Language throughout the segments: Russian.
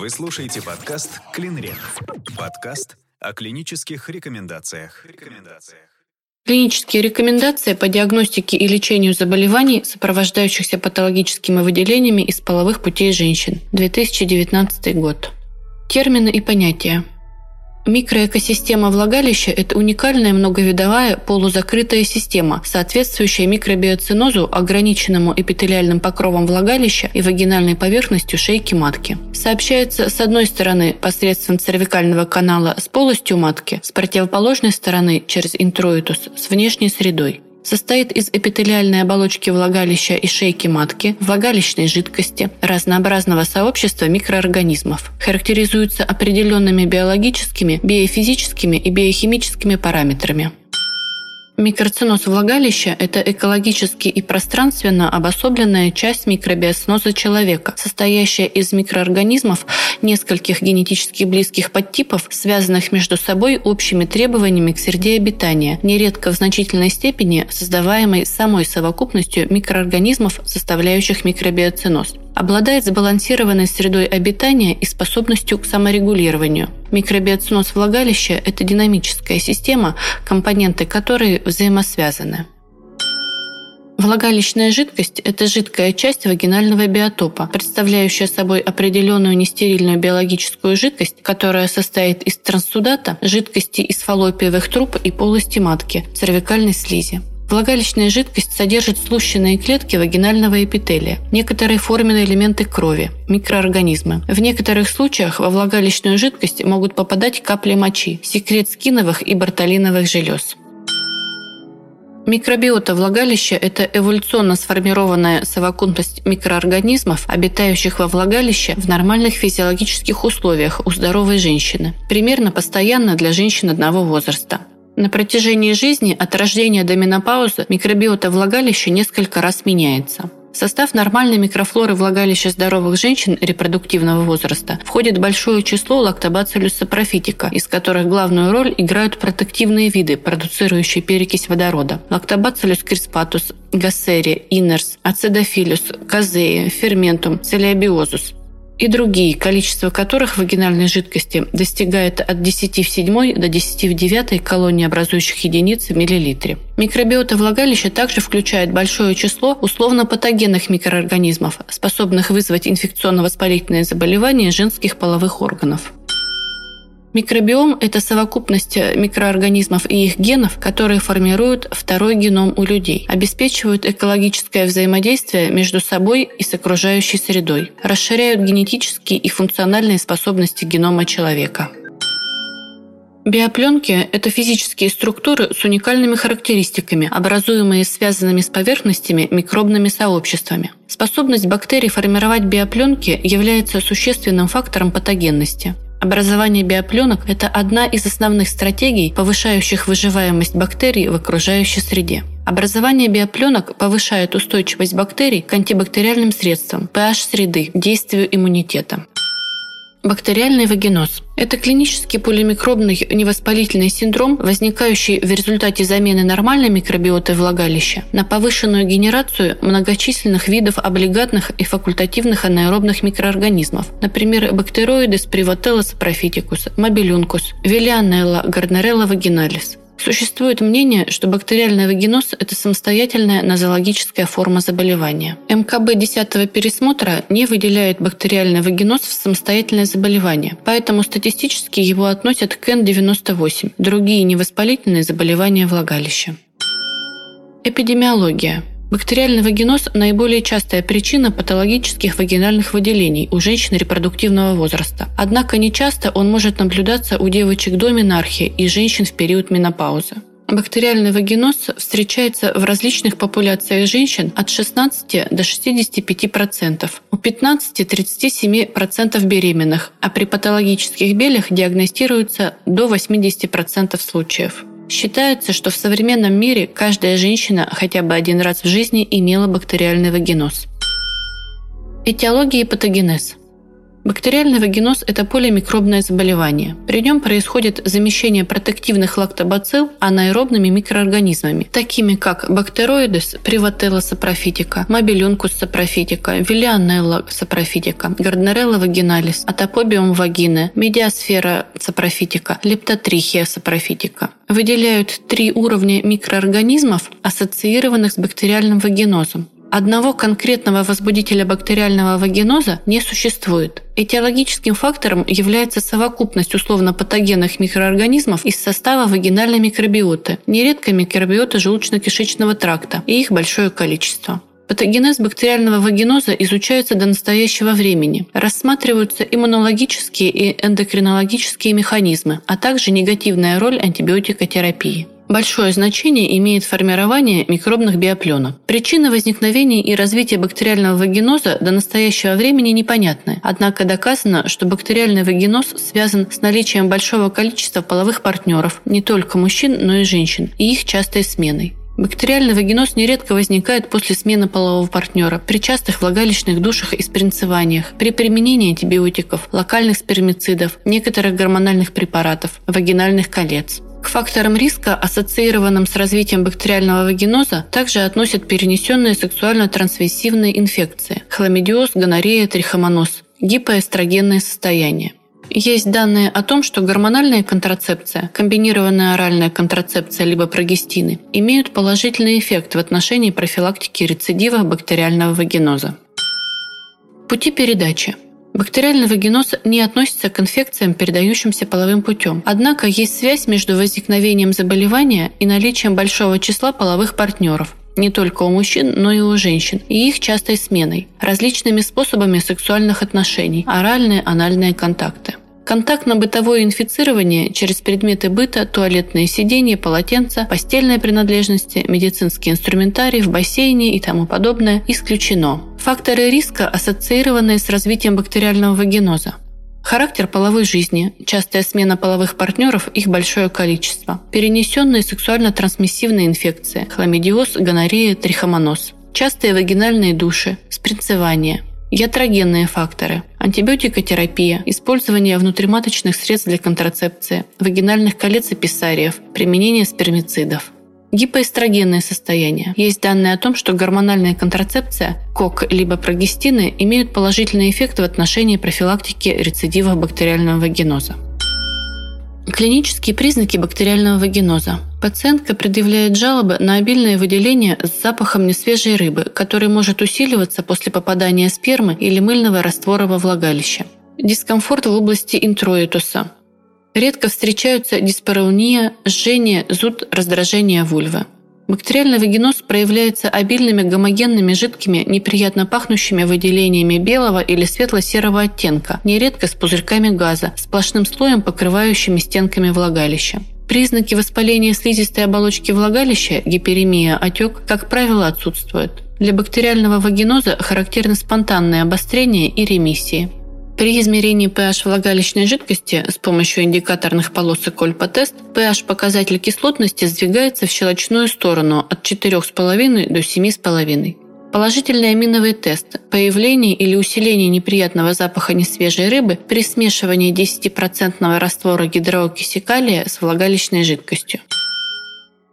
Вы слушаете подкаст «Клинрек». Подкаст о клинических рекомендациях. рекомендациях. Клинические рекомендации по диагностике и лечению заболеваний, сопровождающихся патологическими выделениями из половых путей женщин. 2019 год. Термины и понятия. Микроэкосистема влагалища – это уникальная многовидовая полузакрытая система, соответствующая микробиоцинозу, ограниченному эпителиальным покровом влагалища и вагинальной поверхностью шейки матки. Сообщается с одной стороны посредством цервикального канала с полостью матки, с противоположной стороны через интроитус с внешней средой состоит из эпителиальной оболочки влагалища и шейки матки, влагалищной жидкости, разнообразного сообщества микроорганизмов. Характеризуется определенными биологическими, биофизическими и биохимическими параметрами. Микроциноз влагалища – это экологически и пространственно обособленная часть микробиосноза человека, состоящая из микроорганизмов нескольких генетически близких подтипов, связанных между собой общими требованиями к среде обитания, нередко в значительной степени создаваемой самой совокупностью микроорганизмов, составляющих микробиоциноз обладает сбалансированной средой обитания и способностью к саморегулированию. Микробиоциноз влагалища – это динамическая система, компоненты которой взаимосвязаны. Влагалищная жидкость – это жидкая часть вагинального биотопа, представляющая собой определенную нестерильную биологическую жидкость, которая состоит из транссудата, жидкости из фаллопиевых труб и полости матки, цервикальной слизи. Влагалищная жидкость содержит слущенные клетки вагинального эпителия, некоторые форменные элементы крови, микроорганизмы. В некоторых случаях во влагалищную жидкость могут попадать капли мочи, секрет скиновых и бартолиновых желез. Микробиота влагалища – это эволюционно сформированная совокупность микроорганизмов, обитающих во влагалище в нормальных физиологических условиях у здоровой женщины, примерно постоянно для женщин одного возраста. На протяжении жизни от рождения до менопаузы микробиота влагалища несколько раз меняется. В состав нормальной микрофлоры влагалища здоровых женщин репродуктивного возраста входит большое число лактобациллюс сапрофитика, из которых главную роль играют протективные виды, продуцирующие перекись водорода. Лактобациллюс криспатус, гассери, инерс, ацидофилюс, казеи, ферментум, целиобиозус и другие, количество которых в вагинальной жидкости достигает от 10 в 7 до 10 в 9 колонии образующих единиц в миллилитре. Микробиота влагалища также включает большое число условно-патогенных микроорганизмов, способных вызвать инфекционно-воспалительные заболевания женских половых органов. Микробиом – это совокупность микроорганизмов и их генов, которые формируют второй геном у людей, обеспечивают экологическое взаимодействие между собой и с окружающей средой, расширяют генетические и функциональные способности генома человека. Биопленки – это физические структуры с уникальными характеристиками, образуемые связанными с поверхностями микробными сообществами. Способность бактерий формировать биопленки является существенным фактором патогенности. Образование биопленок – это одна из основных стратегий, повышающих выживаемость бактерий в окружающей среде. Образование биопленок повышает устойчивость бактерий к антибактериальным средствам, pH среды, действию иммунитета. Бактериальный вагиноз – это клинический полимикробный невоспалительный синдром, возникающий в результате замены нормальной микробиоты влагалища на повышенную генерацию многочисленных видов облигатных и факультативных анаэробных микроорганизмов, например, бактероиды Привателлос профитикус, мобилюнкус, Виллианелла, Гарнерелла вагиналис. Существует мнение, что бактериальный вагиноз – это самостоятельная нозологическая форма заболевания. МКБ 10 пересмотра не выделяет бактериальный вагиноз в самостоятельное заболевание, поэтому статистически его относят к N98 – другие невоспалительные заболевания влагалища. Эпидемиология. Бактериальный вагиноз – наиболее частая причина патологических вагинальных выделений у женщин репродуктивного возраста. Однако нечасто он может наблюдаться у девочек до менархии и женщин в период менопаузы. Бактериальный вагиноз встречается в различных популяциях женщин от 16 до 65%, у 15-37% беременных, а при патологических белях диагностируется до 80% случаев. Считается, что в современном мире каждая женщина хотя бы один раз в жизни имела бактериальный вагиноз. Этиология и патогенез. Бактериальный вагиноз – это полимикробное заболевание. При нем происходит замещение протективных лактобацилл анаэробными микроорганизмами, такими как бактероидес привателла сапрофитика, мобилюнкус сапрофитика, виллианелла сапрофитика, гарднерелла вагиналис, атопобиум вагины, медиасфера сапрофитика, лептотрихия сапрофитика. Выделяют три уровня микроорганизмов, ассоциированных с бактериальным вагинозом. Одного конкретного возбудителя бактериального вагиноза не существует. Этиологическим фактором является совокупность условно-патогенных микроорганизмов из состава вагинальной микробиоты, нередко микробиоты желудочно-кишечного тракта, и их большое количество. Патогенез бактериального вагиноза изучается до настоящего времени. Рассматриваются иммунологические и эндокринологические механизмы, а также негативная роль антибиотикотерапии. Большое значение имеет формирование микробных биопленок. Причины возникновения и развития бактериального вагиноза до настоящего времени непонятны. Однако доказано, что бактериальный вагиноз связан с наличием большого количества половых партнеров, не только мужчин, но и женщин, и их частой сменой. Бактериальный вагиноз нередко возникает после смены полового партнера, при частых влагалищных душах и спринцеваниях, при применении антибиотиков, локальных спермицидов, некоторых гормональных препаратов, вагинальных колец. К факторам риска, ассоциированным с развитием бактериального вагиноза, также относят перенесенные сексуально-трансмиссивные инфекции – хламидиоз, гонорея, трихомоноз, гипоэстрогенное состояние. Есть данные о том, что гормональная контрацепция, комбинированная оральная контрацепция либо прогестины имеют положительный эффект в отношении профилактики рецидива бактериального вагиноза. Пути передачи – Бактериальный вагиноз не относится к инфекциям, передающимся половым путем. Однако есть связь между возникновением заболевания и наличием большого числа половых партнеров не только у мужчин, но и у женщин, и их частой сменой, различными способами сексуальных отношений, оральные, анальные контакты. Контактно-бытовое инфицирование через предметы быта, туалетные сиденья, полотенца, постельные принадлежности, медицинский инструментарий в бассейне и тому подобное исключено. Факторы риска, ассоциированные с развитием бактериального вагиноза. Характер половой жизни, частая смена половых партнеров, их большое количество. Перенесенные сексуально-трансмиссивные инфекции, хламидиоз, гонорея, трихомоноз. Частые вагинальные души, спринцевание – Ятрогенные факторы. Антибиотикотерапия, использование внутриматочных средств для контрацепции, вагинальных колец и писариев, применение спермицидов. Гипоэстрогенное состояние. Есть данные о том, что гормональная контрацепция, КОК либо прогестины имеют положительный эффект в отношении профилактики рецидивов бактериального вагиноза. Клинические признаки бактериального вагиноза. Пациентка предъявляет жалобы на обильное выделение с запахом несвежей рыбы, который может усиливаться после попадания спермы или мыльного раствора во влагалище. Дискомфорт в области интроитуса. Редко встречаются диспарауния, жжение, зуд, раздражение вульвы. Бактериальный вагиноз проявляется обильными гомогенными жидкими, неприятно пахнущими выделениями белого или светло-серого оттенка, нередко с пузырьками газа, сплошным слоем, покрывающими стенками влагалища. Признаки воспаления слизистой оболочки влагалища, гиперемия, отек, как правило, отсутствуют. Для бактериального вагиноза характерны спонтанные обострения и ремиссии. При измерении pH влагалищной жидкости с помощью индикаторных полосок Ольпа-тест pH-показатель кислотности сдвигается в щелочную сторону от 4,5 до 7,5. Положительный аминовый тест – появление или усиление неприятного запаха несвежей рыбы при смешивании 10% раствора гидроокиси калия с влагалищной жидкостью.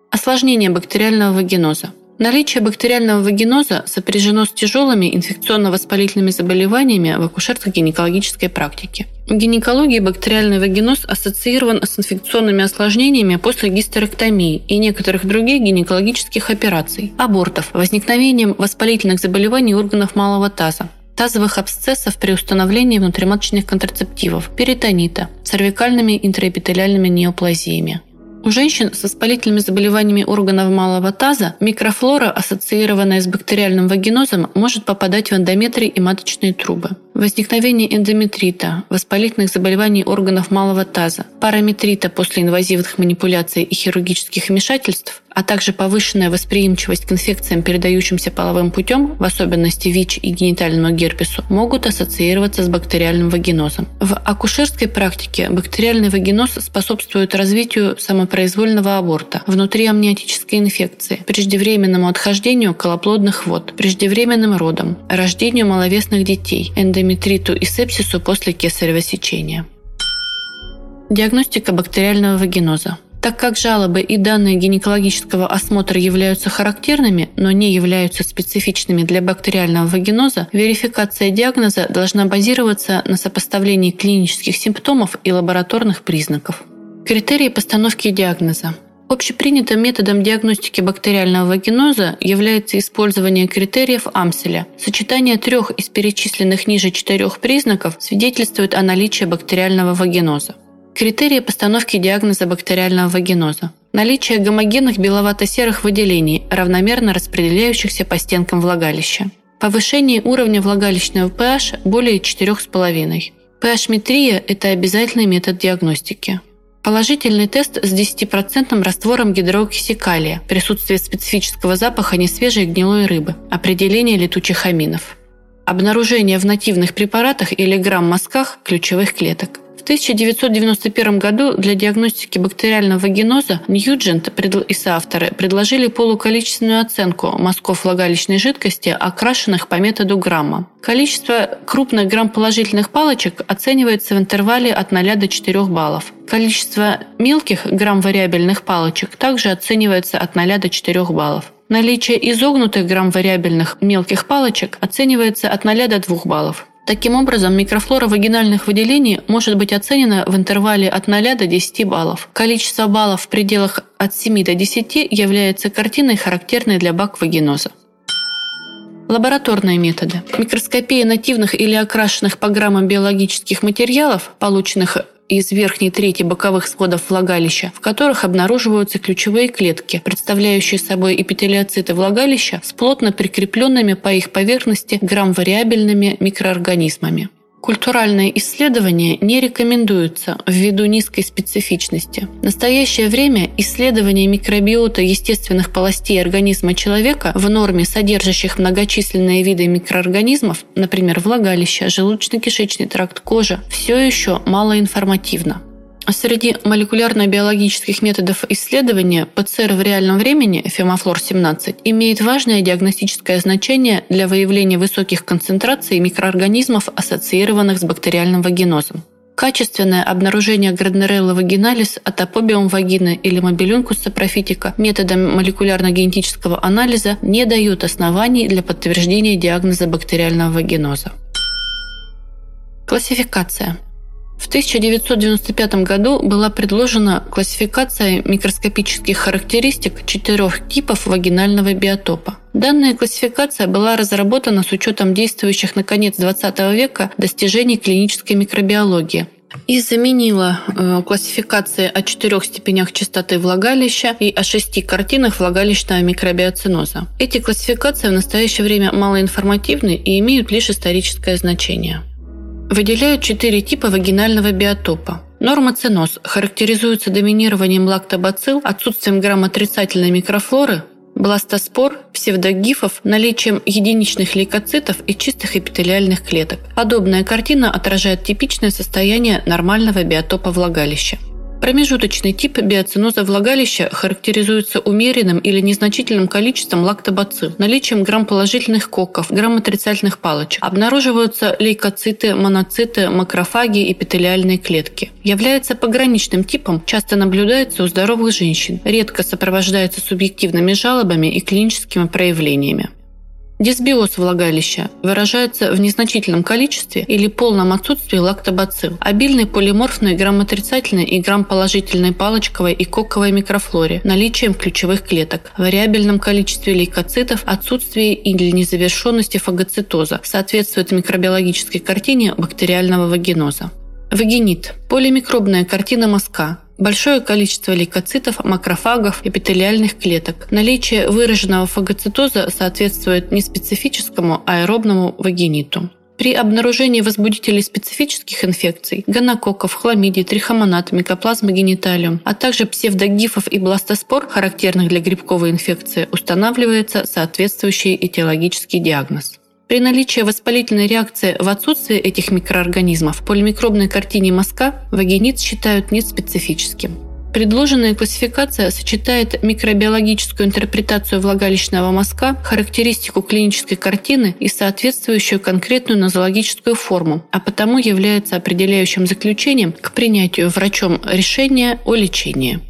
Осложнение бактериального вагиноза – Наличие бактериального вагиноза сопряжено с тяжелыми инфекционно-воспалительными заболеваниями в акушерско-гинекологической практике. В гинекологии бактериальный вагиноз ассоциирован с инфекционными осложнениями после гистерэктомии и некоторых других гинекологических операций, абортов, возникновением воспалительных заболеваний органов малого таза, тазовых абсцессов при установлении внутриматочных контрацептивов, перитонита, цервикальными интраэпителиальными неоплазиями. У женщин с воспалительными заболеваниями органов малого таза микрофлора, ассоциированная с бактериальным вагинозом, может попадать в эндометрий и маточные трубы. Возникновение эндометрита, воспалительных заболеваний органов малого таза, параметрита после инвазивных манипуляций и хирургических вмешательств, а также повышенная восприимчивость к инфекциям, передающимся половым путем, в особенности ВИЧ и генитальному герпесу, могут ассоциироваться с бактериальным вагинозом. В акушерской практике бактериальный вагиноз способствует развитию самопроизвольного аборта, внутриамниотической инфекции, преждевременному отхождению колоплодных вод, преждевременным родам, рождению маловесных детей, эндометриту и сепсису после кесарево сечения. Диагностика бактериального вагиноза. Так как жалобы и данные гинекологического осмотра являются характерными, но не являются специфичными для бактериального вагиноза, верификация диагноза должна базироваться на сопоставлении клинических симптомов и лабораторных признаков. Критерии постановки диагноза. Общепринятым методом диагностики бактериального вагиноза является использование критериев Амселя. Сочетание трех из перечисленных ниже четырех признаков свидетельствует о наличии бактериального вагиноза. Критерии постановки диагноза бактериального вагиноза. Наличие гомогенных беловато-серых выделений, равномерно распределяющихся по стенкам влагалища. Повышение уровня влагалищного pH более 4,5. pH-метрия – это обязательный метод диагностики. Положительный тест с 10% раствором гидроокиси калия, присутствие специфического запаха несвежей гнилой рыбы, определение летучих аминов. Обнаружение в нативных препаратах или грамм-мазках ключевых клеток – 1991 году для диагностики бактериального вагиноза Ньюджент и соавторы предложили полуколичественную оценку мазков влагалищной жидкости, окрашенных по методу грамма. Количество крупных грамм-положительных палочек оценивается в интервале от 0 до 4 баллов. Количество мелких грамм-вариабельных палочек также оценивается от 0 до 4 баллов. Наличие изогнутых грамм-вариабельных мелких палочек оценивается от 0 до 2 баллов. Таким образом, микрофлора вагинальных выделений может быть оценена в интервале от 0 до 10 баллов. Количество баллов в пределах от 7 до 10 является картиной, характерной для бак-вагиноза. Лабораторные методы. Микроскопия нативных или окрашенных по граммам биологических материалов, полученных из верхней трети боковых сводов влагалища, в которых обнаруживаются ключевые клетки, представляющие собой эпителиоциты влагалища с плотно прикрепленными по их поверхности грамм-вариабельными микроорганизмами. Культуральные исследования не рекомендуются ввиду низкой специфичности. В настоящее время исследования микробиота естественных полостей организма человека в норме содержащих многочисленные виды микроорганизмов, например, влагалище, желудочно-кишечный тракт, кожа, все еще малоинформативно. Среди молекулярно-биологических методов исследования ПЦР в реальном времени фемофлор-17 имеет важное диагностическое значение для выявления высоких концентраций микроорганизмов, ассоциированных с бактериальным вагинозом. Качественное обнаружение граднерелла вагиналис, атопобиум вагины или мобилюнкуса профитика методом молекулярно-генетического анализа не дают оснований для подтверждения диагноза бактериального вагиноза. Классификация. В 1995 году была предложена классификация микроскопических характеристик четырех типов вагинального биотопа. Данная классификация была разработана с учетом действующих на конец XX века достижений клинической микробиологии, и заменила э, классификации о четырех степенях частоты влагалища и о шести картинах влагалищного микробиоциноза. Эти классификации в настоящее время малоинформативны и имеют лишь историческое значение. Выделяют четыре типа вагинального биотопа. Нормоценоз характеризуется доминированием лактобацилл, отсутствием грамотрицательной микрофлоры, бластоспор, псевдогифов, наличием единичных лейкоцитов и чистых эпителиальных клеток. Подобная картина отражает типичное состояние нормального биотопа влагалища. Промежуточный тип биоциноза влагалища характеризуется умеренным или незначительным количеством лактобацилл, наличием грамм-положительных коков, грамм-отрицательных палочек. Обнаруживаются лейкоциты, моноциты, макрофаги, эпителиальные клетки. Является пограничным типом, часто наблюдается у здоровых женщин, редко сопровождается субъективными жалобами и клиническими проявлениями. Дисбиоз влагалища выражается в незначительном количестве или полном отсутствии лактобацилл, обильной полиморфной граммотрицательной и грамположительной палочковой и коковой микрофлоре, наличием ключевых клеток, вариабельном количестве лейкоцитов, отсутствии или незавершенности фагоцитоза, соответствует микробиологической картине бактериального вагиноза. Вагинит – полимикробная картина мазка, большое количество лейкоцитов, макрофагов, эпителиальных клеток. Наличие выраженного фагоцитоза соответствует неспецифическому аэробному вагиниту. При обнаружении возбудителей специфических инфекций – гонококков, хламидий, трихомонад, микоплазмы гениталиум, а также псевдогифов и бластоспор, характерных для грибковой инфекции, устанавливается соответствующий этиологический диагноз. При наличии воспалительной реакции в отсутствии этих микроорганизмов полимикробной картине мазка вагинит считают неспецифическим. Предложенная классификация сочетает микробиологическую интерпретацию влагалищного мазка, характеристику клинической картины и соответствующую конкретную нозологическую форму, а потому является определяющим заключением к принятию врачом решения о лечении.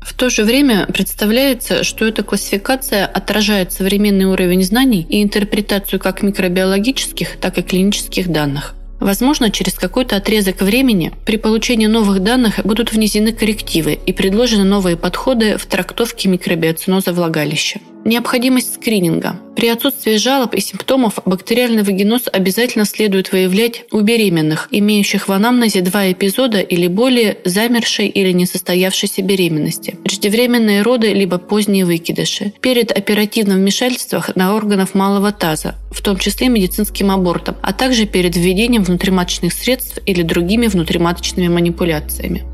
В то же время представляется, что эта классификация отражает современный уровень знаний и интерпретацию как микробиологических, так и клинических данных. Возможно, через какой-то отрезок времени при получении новых данных будут внесены коррективы и предложены новые подходы в трактовке микробиоциноза влагалища. Необходимость скрининга. При отсутствии жалоб и симптомов бактериальный вагиноз обязательно следует выявлять у беременных, имеющих в анамнезе два эпизода или более замершей или несостоявшейся беременности, преждевременные роды либо поздние выкидыши, перед оперативным вмешательством на органов малого таза, в том числе медицинским абортом, а также перед введением внутриматочных средств или другими внутриматочными манипуляциями.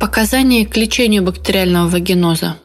Показания к лечению бактериального вагиноза.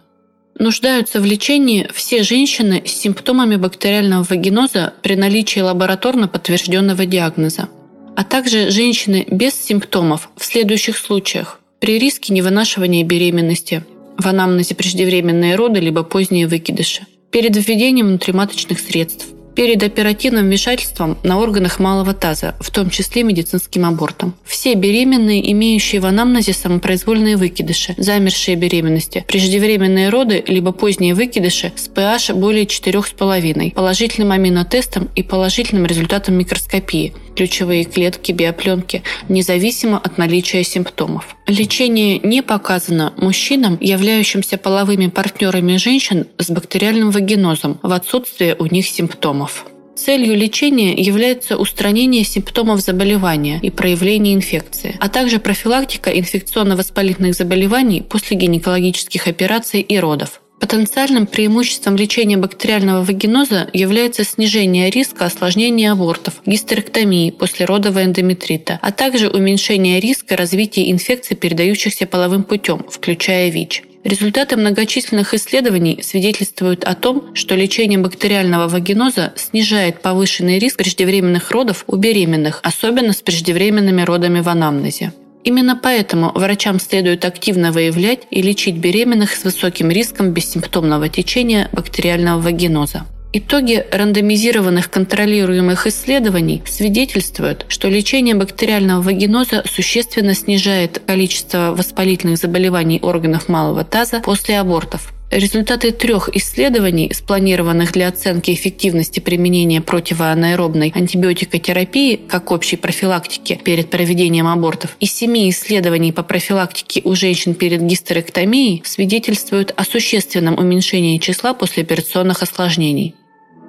Нуждаются в лечении все женщины с симптомами бактериального вагиноза при наличии лабораторно подтвержденного диагноза, а также женщины без симптомов в следующих случаях. При риске невынашивания беременности, в анамнезе преждевременные роды либо поздние выкидыши, перед введением внутриматочных средств, перед оперативным вмешательством на органах малого таза, в том числе медицинским абортом. Все беременные, имеющие в анамнезе самопроизвольные выкидыши, замершие беременности, преждевременные роды либо поздние выкидыши с pH более 4,5, положительным аминотестом и положительным результатом микроскопии, ключевые клетки биопленки, независимо от наличия симптомов. Лечение не показано мужчинам, являющимся половыми партнерами женщин с бактериальным вагинозом в отсутствие у них симптомов. Целью лечения является устранение симптомов заболевания и проявление инфекции, а также профилактика инфекционно-воспалительных заболеваний после гинекологических операций и родов. Потенциальным преимуществом лечения бактериального вагиноза является снижение риска осложнения абортов, гистерэктомии, послеродового эндометрита, а также уменьшение риска развития инфекций, передающихся половым путем, включая ВИЧ. Результаты многочисленных исследований свидетельствуют о том, что лечение бактериального вагиноза снижает повышенный риск преждевременных родов у беременных, особенно с преждевременными родами в анамнезе. Именно поэтому врачам следует активно выявлять и лечить беременных с высоким риском бессимптомного течения бактериального вагиноза. Итоги рандомизированных контролируемых исследований свидетельствуют, что лечение бактериального вагиноза существенно снижает количество воспалительных заболеваний органов малого таза после абортов, Результаты трех исследований, спланированных для оценки эффективности применения противоанаэробной антибиотикотерапии как общей профилактики перед проведением абортов, и семи исследований по профилактике у женщин перед гистерэктомией свидетельствуют о существенном уменьшении числа послеоперационных осложнений.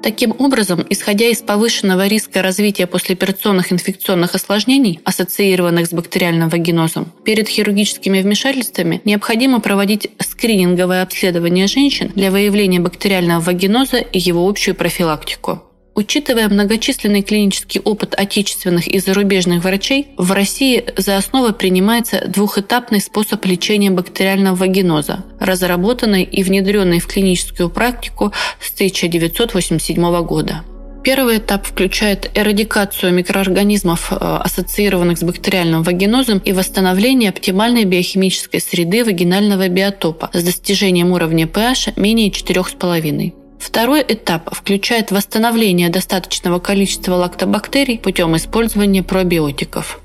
Таким образом, исходя из повышенного риска развития послеоперационных инфекционных осложнений, ассоциированных с бактериальным вагинозом, перед хирургическими вмешательствами необходимо проводить скрининговое обследование женщин для выявления бактериального вагиноза и его общую профилактику. Учитывая многочисленный клинический опыт отечественных и зарубежных врачей, в России за основу принимается двухэтапный способ лечения бактериального вагиноза, разработанный и внедренный в клиническую практику с 1987 года. Первый этап включает эрадикацию микроорганизмов, э, ассоциированных с бактериальным вагинозом, и восстановление оптимальной биохимической среды вагинального биотопа с достижением уровня pH менее 4,5. Второй этап включает восстановление достаточного количества лактобактерий путем использования пробиотиков.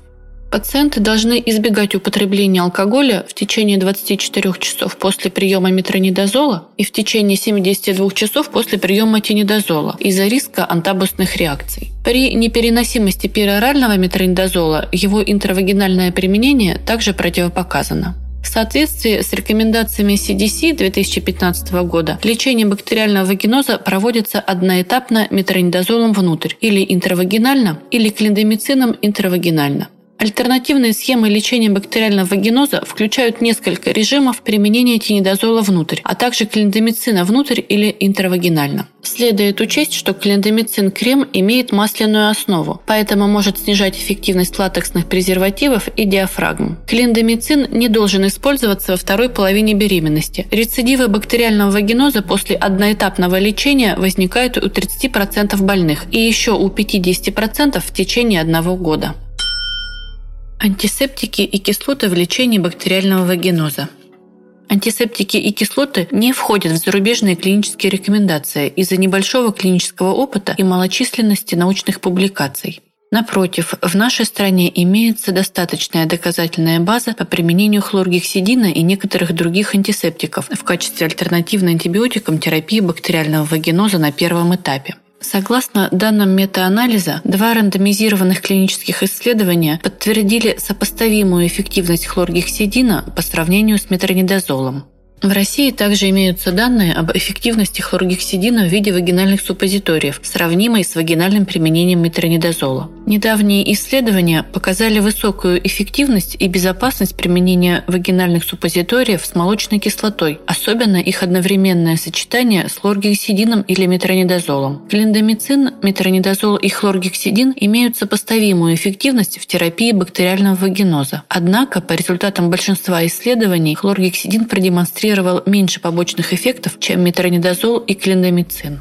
Пациенты должны избегать употребления алкоголя в течение 24 часов после приема метронидозола и в течение 72 часов после приема тинидозола из-за риска антабусных реакций. При непереносимости перорального метронидозола его интравагинальное применение также противопоказано. В соответствии с рекомендациями CDC 2015 года, лечение бактериального вагиноза проводится одноэтапно метронидозолом внутрь, или интравагинально, или клиндомицином интравагинально. Альтернативные схемы лечения бактериального вагиноза включают несколько режимов применения тинидозола внутрь, а также клиндомицина внутрь или интравагинально. Следует учесть, что клиндомицин-крем имеет масляную основу, поэтому может снижать эффективность латексных презервативов и диафрагм. Клиндомицин не должен использоваться во второй половине беременности. Рецидивы бактериального вагиноза после одноэтапного лечения возникают у 30% больных и еще у 50% в течение одного года. Антисептики и кислоты в лечении бактериального вагиноза. Антисептики и кислоты не входят в зарубежные клинические рекомендации из-за небольшого клинического опыта и малочисленности научных публикаций. Напротив, в нашей стране имеется достаточная доказательная база по применению хлоргексидина и некоторых других антисептиков в качестве альтернативной антибиотикам терапии бактериального вагиноза на первом этапе. Согласно данным метаанализа, два рандомизированных клинических исследования подтвердили сопоставимую эффективность хлоргексидина по сравнению с метронидозолом. В России также имеются данные об эффективности хлоргексидина в виде вагинальных суппозиториев, сравнимой с вагинальным применением метронидозола. Недавние исследования показали высокую эффективность и безопасность применения вагинальных суппозиториев с молочной кислотой, особенно их одновременное сочетание с хлоргексидином или метронидозолом. Клиндомицин, метронидозол и хлоргексидин имеют сопоставимую эффективность в терапии бактериального вагиноза. Однако, по результатам большинства исследований, хлоргексидин продемонстрировал демонстрировал меньше побочных эффектов, чем метронидозол и клиндомицин.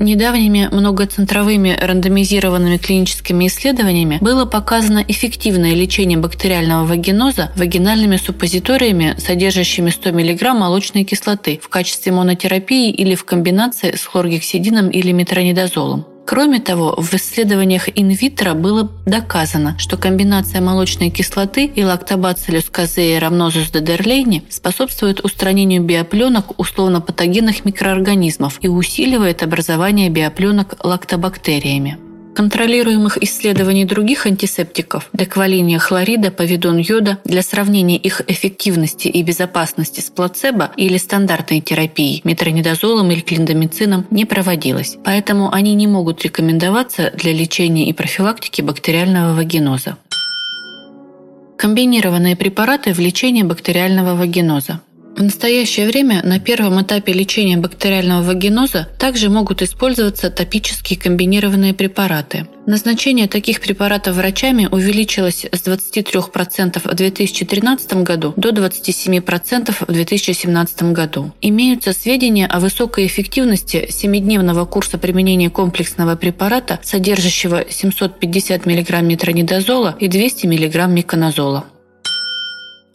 Недавними многоцентровыми рандомизированными клиническими исследованиями было показано эффективное лечение бактериального вагиноза вагинальными суппозиториями, содержащими 100 мг молочной кислоты в качестве монотерапии или в комбинации с хлоргексидином или метронидозолом. Кроме того, в исследованиях инвитро было доказано, что комбинация молочной кислоты и лактобациллюс казеи рамнозус дедерлейни способствует устранению биопленок условно-патогенных микроорганизмов и усиливает образование биопленок лактобактериями контролируемых исследований других антисептиков деквалиния хлорида, повидон йода для сравнения их эффективности и безопасности с плацебо или стандартной терапией метронидозолом или клиндомицином не проводилось, поэтому они не могут рекомендоваться для лечения и профилактики бактериального вагиноза. Комбинированные препараты в лечении бактериального вагиноза. В настоящее время на первом этапе лечения бактериального вагиноза также могут использоваться топические комбинированные препараты. Назначение таких препаратов врачами увеличилось с 23% в 2013 году до 27% в 2017 году. Имеются сведения о высокой эффективности 7-дневного курса применения комплексного препарата, содержащего 750 мг метронидозола и 200 мг миконазола.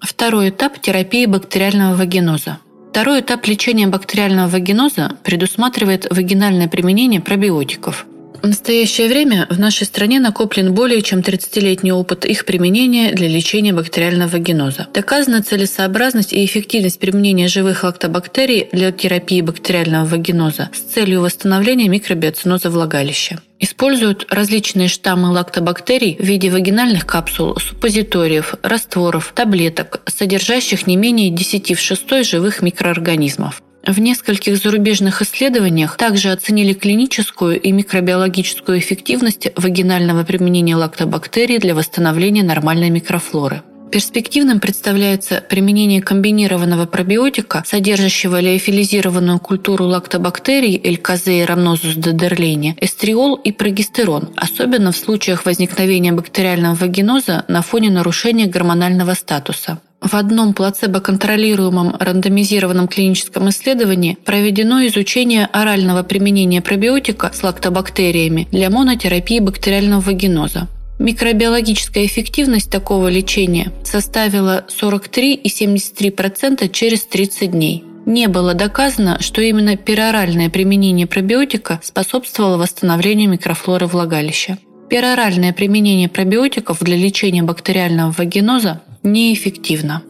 Второй этап терапии бактериального вагиноза. Второй этап лечения бактериального вагиноза предусматривает вагинальное применение пробиотиков. В настоящее время в нашей стране накоплен более чем 30-летний опыт их применения для лечения бактериального вагиноза. Доказана целесообразность и эффективность применения живых лактобактерий для терапии бактериального вагиноза с целью восстановления микробиоциноза влагалища. Используют различные штаммы лактобактерий в виде вагинальных капсул, суппозиториев, растворов, таблеток, содержащих не менее 10 в 6 живых микроорганизмов. В нескольких зарубежных исследованиях также оценили клиническую и микробиологическую эффективность вагинального применения лактобактерий для восстановления нормальной микрофлоры. Перспективным представляется применение комбинированного пробиотика, содержащего леофилизированную культуру лактобактерий Эльказея рамнозус дедерлейни, эстриол и прогестерон, особенно в случаях возникновения бактериального вагиноза на фоне нарушения гормонального статуса. В одном плацебо-контролируемом рандомизированном клиническом исследовании проведено изучение орального применения пробиотика с лактобактериями для монотерапии бактериального вагиноза. Микробиологическая эффективность такого лечения составила 43,73% через 30 дней. Не было доказано, что именно пероральное применение пробиотика способствовало восстановлению микрофлоры влагалища. Пероральное применение пробиотиков для лечения бактериального вагиноза неэффективно.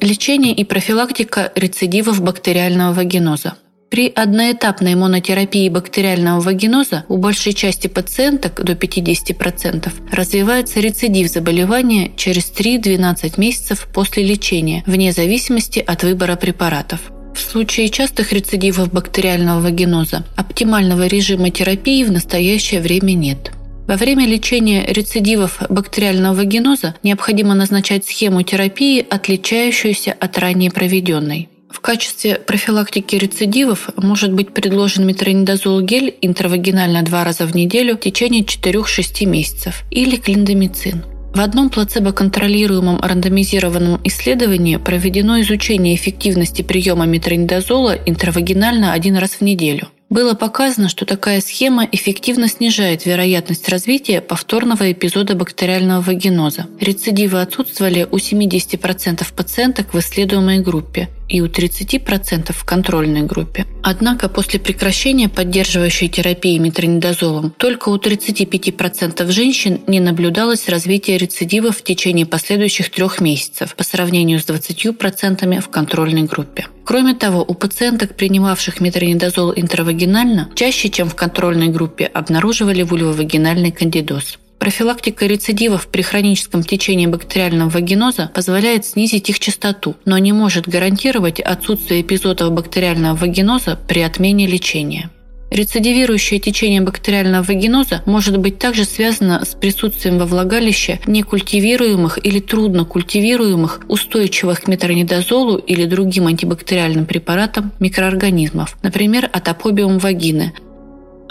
Лечение и профилактика рецидивов бактериального вагиноза. При одноэтапной монотерапии бактериального вагиноза у большей части пациенток до 50% развивается рецидив заболевания через 3-12 месяцев после лечения, вне зависимости от выбора препаратов. В случае частых рецидивов бактериального вагиноза оптимального режима терапии в настоящее время нет. Во время лечения рецидивов бактериального вагиноза необходимо назначать схему терапии, отличающуюся от ранее проведенной. В качестве профилактики рецидивов может быть предложен метронидозол гель интравагинально два раза в неделю в течение 4-6 месяцев или клиндомицин. В одном плацебо-контролируемом рандомизированном исследовании проведено изучение эффективности приема метронидозола интравагинально один раз в неделю. Было показано, что такая схема эффективно снижает вероятность развития повторного эпизода бактериального вагиноза. Рецидивы отсутствовали у 70% пациенток в исследуемой группе и у 30% в контрольной группе. Однако после прекращения поддерживающей терапии метронидозолом только у 35% женщин не наблюдалось развития рецидивов в течение последующих трех месяцев по сравнению с 20% в контрольной группе. Кроме того, у пациенток, принимавших метронидозол интравагинально, чаще, чем в контрольной группе, обнаруживали вульвовагинальный кандидоз. Профилактика рецидивов при хроническом течении бактериального вагиноза позволяет снизить их частоту, но не может гарантировать отсутствие эпизодов бактериального вагиноза при отмене лечения. Рецидивирующее течение бактериального вагиноза может быть также связано с присутствием во влагалище некультивируемых или трудно культивируемых, устойчивых к метронидозолу или другим антибактериальным препаратам микроорганизмов, например, атопобиум вагины,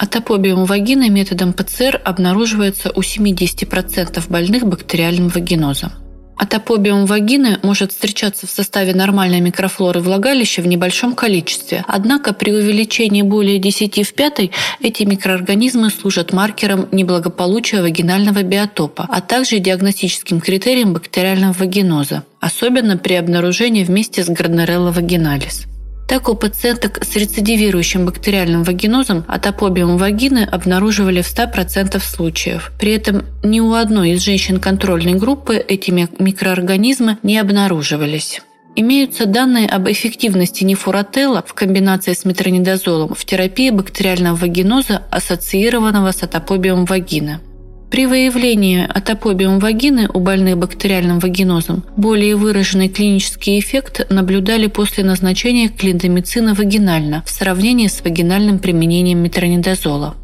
Атопобиум вагины методом ПЦР обнаруживается у 70% больных бактериальным вагинозом. Атопобиум вагины может встречаться в составе нормальной микрофлоры влагалища в небольшом количестве, однако при увеличении более 10 в пятой эти микроорганизмы служат маркером неблагополучия вагинального биотопа, а также диагностическим критерием бактериального вагиноза, особенно при обнаружении вместе с Гарднерелла вагиналис. Так у пациенток с рецидивирующим бактериальным вагинозом атопобиум вагины обнаруживали в 100% случаев. При этом ни у одной из женщин контрольной группы эти микроорганизмы не обнаруживались. Имеются данные об эффективности нефурателла в комбинации с метронидозолом в терапии бактериального вагиноза, ассоциированного с атопобиум вагины. При выявлении атопобиум вагины у больных бактериальным вагинозом более выраженный клинический эффект наблюдали после назначения клиндомицина вагинально в сравнении с вагинальным применением метронидозола.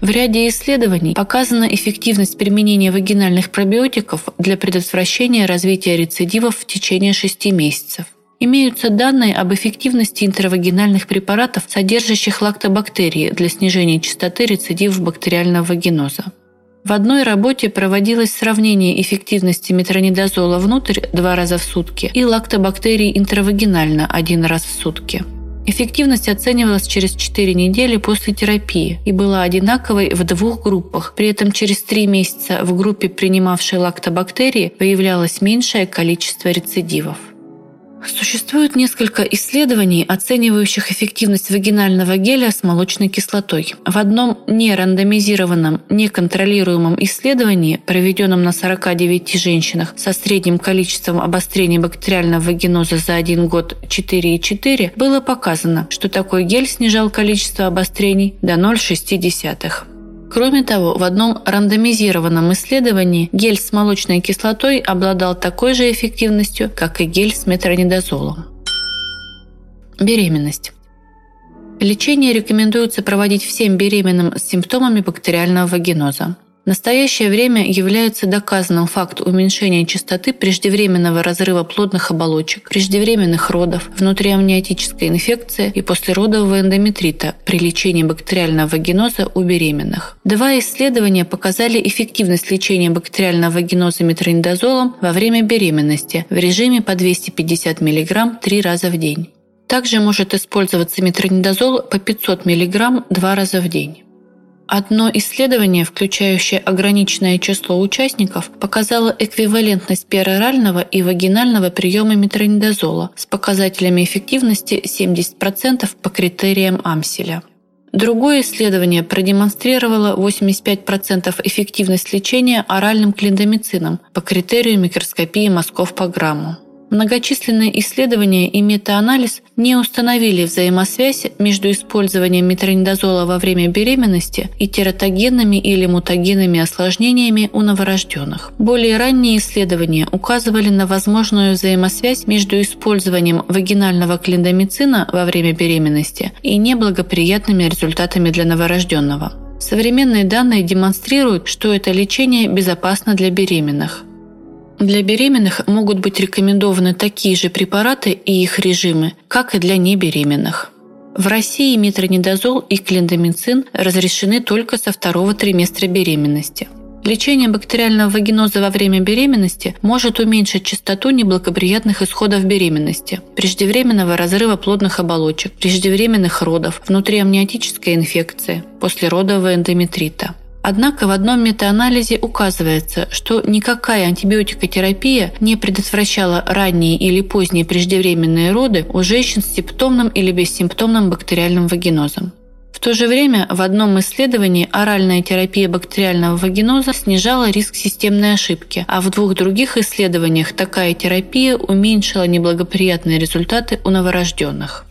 В ряде исследований показана эффективность применения вагинальных пробиотиков для предотвращения развития рецидивов в течение 6 месяцев. Имеются данные об эффективности интравагинальных препаратов, содержащих лактобактерии для снижения частоты рецидивов бактериального вагиноза. В одной работе проводилось сравнение эффективности метронидозола внутрь два раза в сутки и лактобактерий интравагинально один раз в сутки. Эффективность оценивалась через 4 недели после терапии и была одинаковой в двух группах. При этом через 3 месяца в группе, принимавшей лактобактерии, выявлялось меньшее количество рецидивов. Существует несколько исследований, оценивающих эффективность вагинального геля с молочной кислотой. В одном нерандомизированном, неконтролируемом исследовании, проведенном на 49 женщинах со средним количеством обострений бактериального вагиноза за один год 4,4, было показано, что такой гель снижал количество обострений до 0,6. Кроме того, в одном рандомизированном исследовании гель с молочной кислотой обладал такой же эффективностью, как и гель с метронидозолом. Беременность. Лечение рекомендуется проводить всем беременным с симптомами бактериального вагиноза. Настоящее время является доказанным факт уменьшения частоты преждевременного разрыва плодных оболочек, преждевременных родов, внутриамниотической инфекции и послеродового эндометрита при лечении бактериального вагиноза у беременных. Два исследования показали эффективность лечения бактериального вагиноза метронидозолом во время беременности в режиме по 250 мг три раза в день. Также может использоваться метронидозол по 500 мг два раза в день. Одно исследование, включающее ограниченное число участников, показало эквивалентность перорального и вагинального приема метронидозола с показателями эффективности 70% по критериям Амселя. Другое исследование продемонстрировало 85% эффективность лечения оральным клиндомицином по критерию микроскопии мазков по грамму. Многочисленные исследования и метаанализ не установили взаимосвязь между использованием метронидозола во время беременности и тератогенными или мутагенными осложнениями у новорожденных. Более ранние исследования указывали на возможную взаимосвязь между использованием вагинального клиндомицина во время беременности и неблагоприятными результатами для новорожденного. Современные данные демонстрируют, что это лечение безопасно для беременных. Для беременных могут быть рекомендованы такие же препараты и их режимы, как и для небеременных. В России метронидозол и клиндамицин разрешены только со второго триместра беременности. Лечение бактериального вагиноза во время беременности может уменьшить частоту неблагоприятных исходов беременности, преждевременного разрыва плодных оболочек, преждевременных родов, внутриамниотической инфекции, послеродового эндометрита. Однако в одном метаанализе указывается, что никакая антибиотикотерапия не предотвращала ранние или поздние преждевременные роды у женщин с симптомным или бессимптомным бактериальным вагинозом. В то же время в одном исследовании оральная терапия бактериального вагиноза снижала риск системной ошибки, а в двух других исследованиях такая терапия уменьшила неблагоприятные результаты у новорожденных.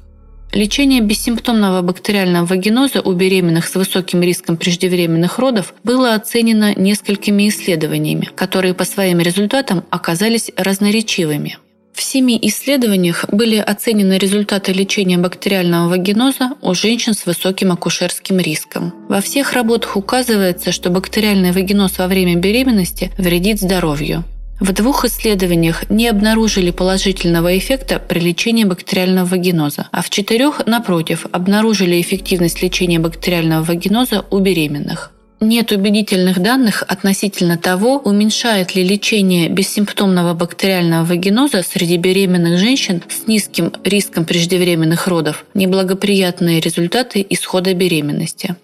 Лечение бессимптомного бактериального вагиноза у беременных с высоким риском преждевременных родов было оценено несколькими исследованиями, которые по своим результатам оказались разноречивыми. В семи исследованиях были оценены результаты лечения бактериального вагиноза у женщин с высоким акушерским риском. Во всех работах указывается, что бактериальный вагиноз во время беременности вредит здоровью. В двух исследованиях не обнаружили положительного эффекта при лечении бактериального вагиноза, а в четырех, напротив, обнаружили эффективность лечения бактериального вагиноза у беременных. Нет убедительных данных относительно того, уменьшает ли лечение бессимптомного бактериального вагиноза среди беременных женщин с низким риском преждевременных родов неблагоприятные результаты исхода беременности.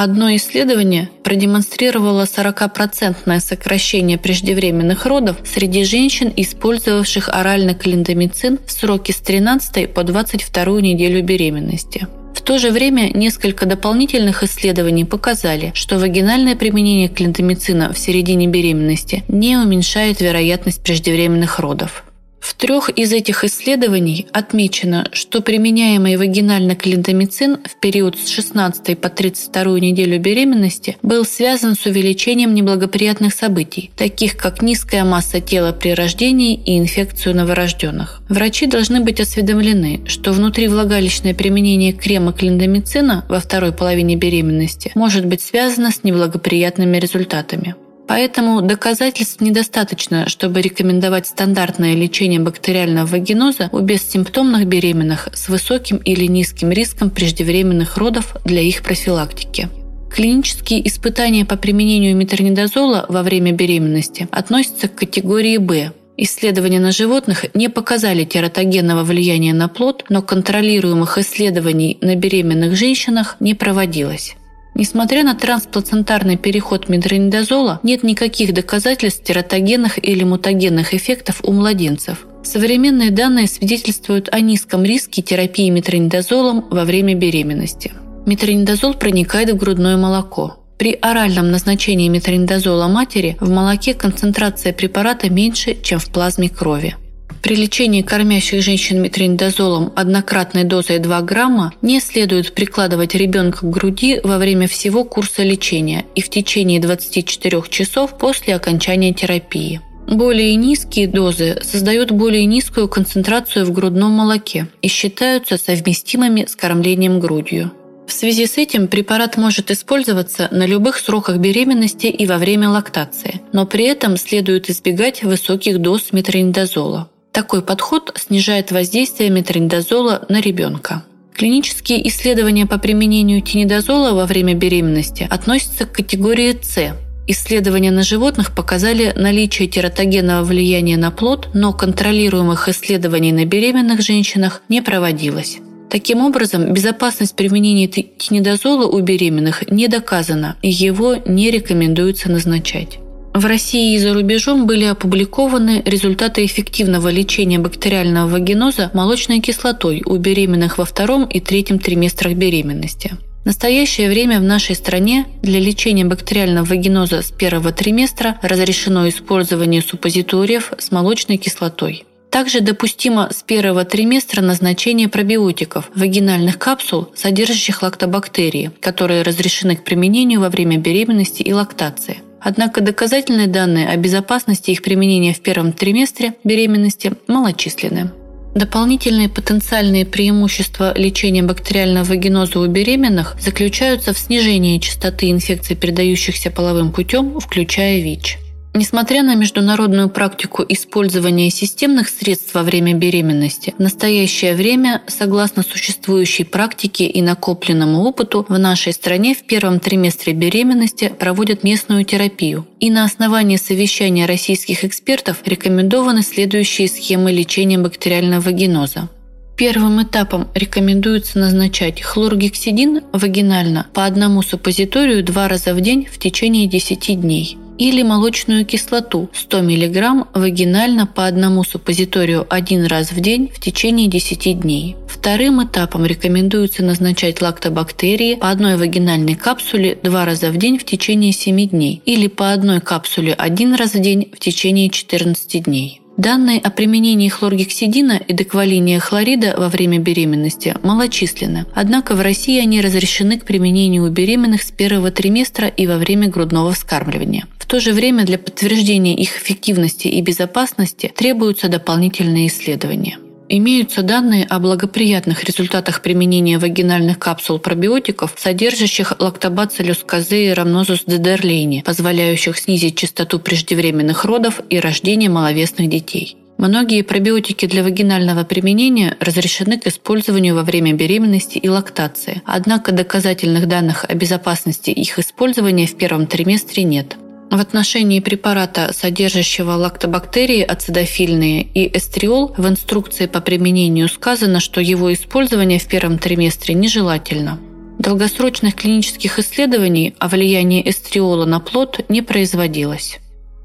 Одно исследование продемонстрировало 40% сокращение преждевременных родов среди женщин, использовавших оральный клиндамицин в сроке с 13 по 22 неделю беременности. В то же время несколько дополнительных исследований показали, что вагинальное применение клиндамицина в середине беременности не уменьшает вероятность преждевременных родов. В трех из этих исследований отмечено, что применяемый вагинальный клиндамицин в период с 16 по 32 неделю беременности был связан с увеличением неблагоприятных событий, таких как низкая масса тела при рождении и инфекцию новорожденных. Врачи должны быть осведомлены, что внутривлагалищное применение крема клиндамицина во второй половине беременности может быть связано с неблагоприятными результатами. Поэтому доказательств недостаточно, чтобы рекомендовать стандартное лечение бактериального вагиноза у бессимптомных беременных с высоким или низким риском преждевременных родов для их профилактики. Клинические испытания по применению метронидозола во время беременности относятся к категории «Б», Исследования на животных не показали тератогенного влияния на плод, но контролируемых исследований на беременных женщинах не проводилось. Несмотря на трансплацентарный переход метронидозола, нет никаких доказательств тератогенных или мутагенных эффектов у младенцев. Современные данные свидетельствуют о низком риске терапии метронидозолом во время беременности. Метронидозол проникает в грудное молоко. При оральном назначении метронидозола матери в молоке концентрация препарата меньше, чем в плазме крови. При лечении кормящих женщин метринидозолом однократной дозой 2 грамма не следует прикладывать ребенка к груди во время всего курса лечения и в течение 24 часов после окончания терапии. Более низкие дозы создают более низкую концентрацию в грудном молоке и считаются совместимыми с кормлением грудью. В связи с этим препарат может использоваться на любых сроках беременности и во время лактации, но при этом следует избегать высоких доз метронидозола. Такой подход снижает воздействие метронидозола на ребенка. Клинические исследования по применению тинидозола во время беременности относятся к категории С. Исследования на животных показали наличие тератогенного влияния на плод, но контролируемых исследований на беременных женщинах не проводилось. Таким образом, безопасность применения тинидозола у беременных не доказана, и его не рекомендуется назначать. В России и за рубежом были опубликованы результаты эффективного лечения бактериального вагиноза молочной кислотой у беременных во втором и третьем триместрах беременности. В настоящее время в нашей стране для лечения бактериального вагиноза с первого триместра разрешено использование суппозиториев с молочной кислотой. Также допустимо с первого триместра назначение пробиотиков, вагинальных капсул, содержащих лактобактерии, которые разрешены к применению во время беременности и лактации. Однако доказательные данные о безопасности их применения в первом триместре беременности малочисленны. Дополнительные потенциальные преимущества лечения бактериального вагиноза у беременных заключаются в снижении частоты инфекций, передающихся половым путем, включая ВИЧ. Несмотря на международную практику использования системных средств во время беременности, в настоящее время, согласно существующей практике и накопленному опыту, в нашей стране в первом триместре беременности проводят местную терапию. И на основании совещания российских экспертов рекомендованы следующие схемы лечения бактериального вагиноза. Первым этапом рекомендуется назначать хлоргексидин вагинально по одному суппозиторию два раза в день в течение 10 дней – или молочную кислоту 100 мг вагинально по одному суппозиторию один раз в день в течение 10 дней. Вторым этапом рекомендуется назначать лактобактерии по одной вагинальной капсуле два раза в день в течение 7 дней или по одной капсуле один раз в день в течение 14 дней. Данные о применении хлоргексидина и деквалиния хлорида во время беременности малочисленны, однако в России они разрешены к применению у беременных с первого триместра и во время грудного вскармливания. В то же время для подтверждения их эффективности и безопасности требуются дополнительные исследования. Имеются данные о благоприятных результатах применения вагинальных капсул пробиотиков, содержащих лактобациллюс козеи рамнозус дедерлейни, позволяющих снизить частоту преждевременных родов и рождения маловесных детей. Многие пробиотики для вагинального применения разрешены к использованию во время беременности и лактации, однако доказательных данных о безопасности их использования в первом триместре нет. В отношении препарата, содержащего лактобактерии ацидофильные и эстриол, в инструкции по применению сказано, что его использование в первом триместре нежелательно. Долгосрочных клинических исследований о влиянии эстриола на плод не производилось.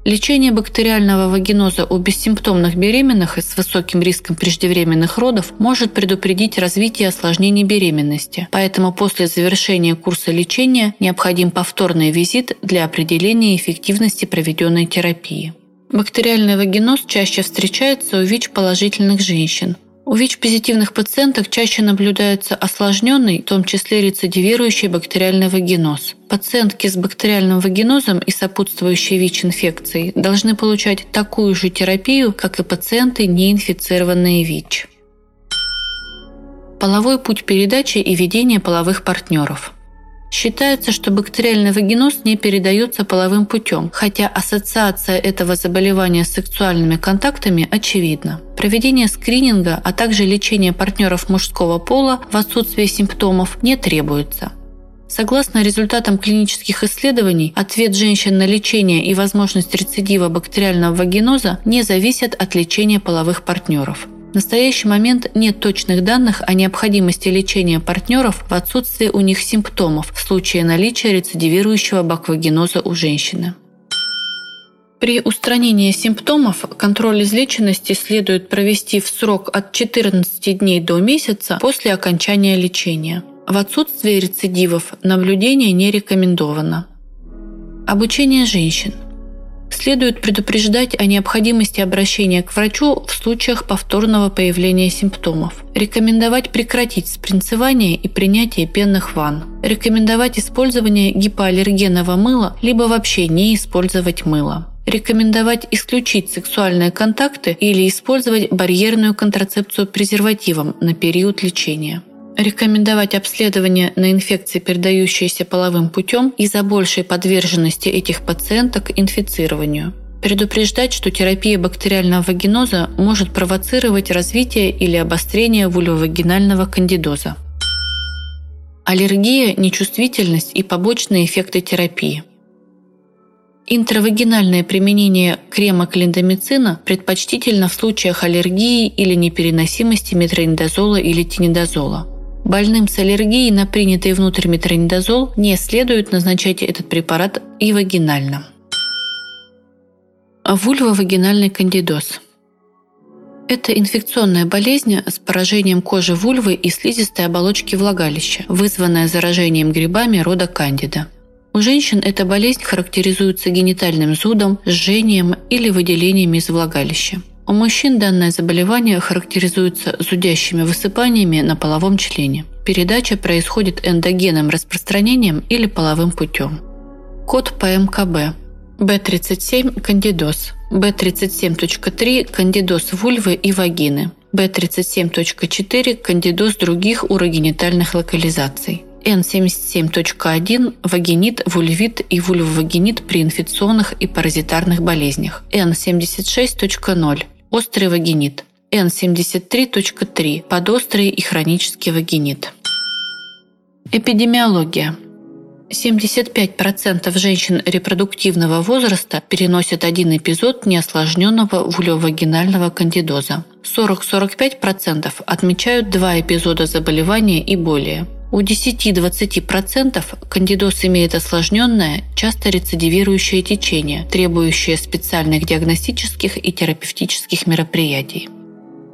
Лечение бактериального вагиноза у бессимптомных беременных и с высоким риском преждевременных родов может предупредить развитие осложнений беременности, поэтому после завершения курса лечения необходим повторный визит для определения эффективности проведенной терапии. Бактериальный вагиноз чаще встречается у ВИЧ-положительных женщин, у ВИЧ-позитивных пациенток чаще наблюдается осложненный, в том числе рецидивирующий бактериальный вагиноз. Пациентки с бактериальным вагинозом и сопутствующей ВИЧ-инфекцией должны получать такую же терапию, как и пациенты, неинфицированные ВИЧ. Половой путь передачи и ведения половых партнеров – Считается, что бактериальный вагиноз не передается половым путем, хотя ассоциация этого заболевания с сексуальными контактами очевидна. Проведение скрининга, а также лечение партнеров мужского пола в отсутствии симптомов не требуется. Согласно результатам клинических исследований, ответ женщин на лечение и возможность рецидива бактериального вагиноза не зависят от лечения половых партнеров. В настоящий момент нет точных данных о необходимости лечения партнеров в отсутствии у них симптомов в случае наличия рецидивирующего баквагеноза у женщины. При устранении симптомов контроль излеченности следует провести в срок от 14 дней до месяца после окончания лечения. В отсутствие рецидивов наблюдение не рекомендовано. Обучение женщин. Следует предупреждать о необходимости обращения к врачу в случаях повторного появления симптомов. Рекомендовать прекратить спринцевание и принятие пенных ванн. Рекомендовать использование гипоаллергенного мыла, либо вообще не использовать мыло. Рекомендовать исключить сексуальные контакты или использовать барьерную контрацепцию презервативом на период лечения. Рекомендовать обследование на инфекции, передающиеся половым путем, из-за большей подверженности этих пациенток инфицированию. Предупреждать, что терапия бактериального вагиноза может провоцировать развитие или обострение вульвовагинального кандидоза. Аллергия, нечувствительность и побочные эффекты терапии. Интравагинальное применение крема клиндамицина предпочтительно в случаях аллергии или непереносимости метронидозола или тинидозола. Больным с аллергией на принятый внутрь метронидозол не следует назначать этот препарат и вагинально. Вульвовагинальный кандидоз. Это инфекционная болезнь с поражением кожи вульвы и слизистой оболочки влагалища, вызванная заражением грибами рода кандида. У женщин эта болезнь характеризуется генитальным зудом, жжением или выделениями из влагалища. У мужчин данное заболевание характеризуется зудящими высыпаниями на половом члене. Передача происходит эндогенным распространением или половым путем. Код по МКБ B37 – кандидоз. B37.3 – кандидоз вульвы и вагины. B37.4 – кандидоз других урогенитальных локализаций. N77.1 – вагинит, вульвит и вульвовагинит при инфекционных и паразитарных болезнях. N76.0 – острый вагинит. N73.3 – подострый и хронический вагинит. Эпидемиология. 75% женщин репродуктивного возраста переносят один эпизод неосложненного вулевагинального кандидоза. 40-45% отмечают два эпизода заболевания и более. У 10-20% кандидоз имеет осложненное, часто рецидивирующее течение, требующее специальных диагностических и терапевтических мероприятий.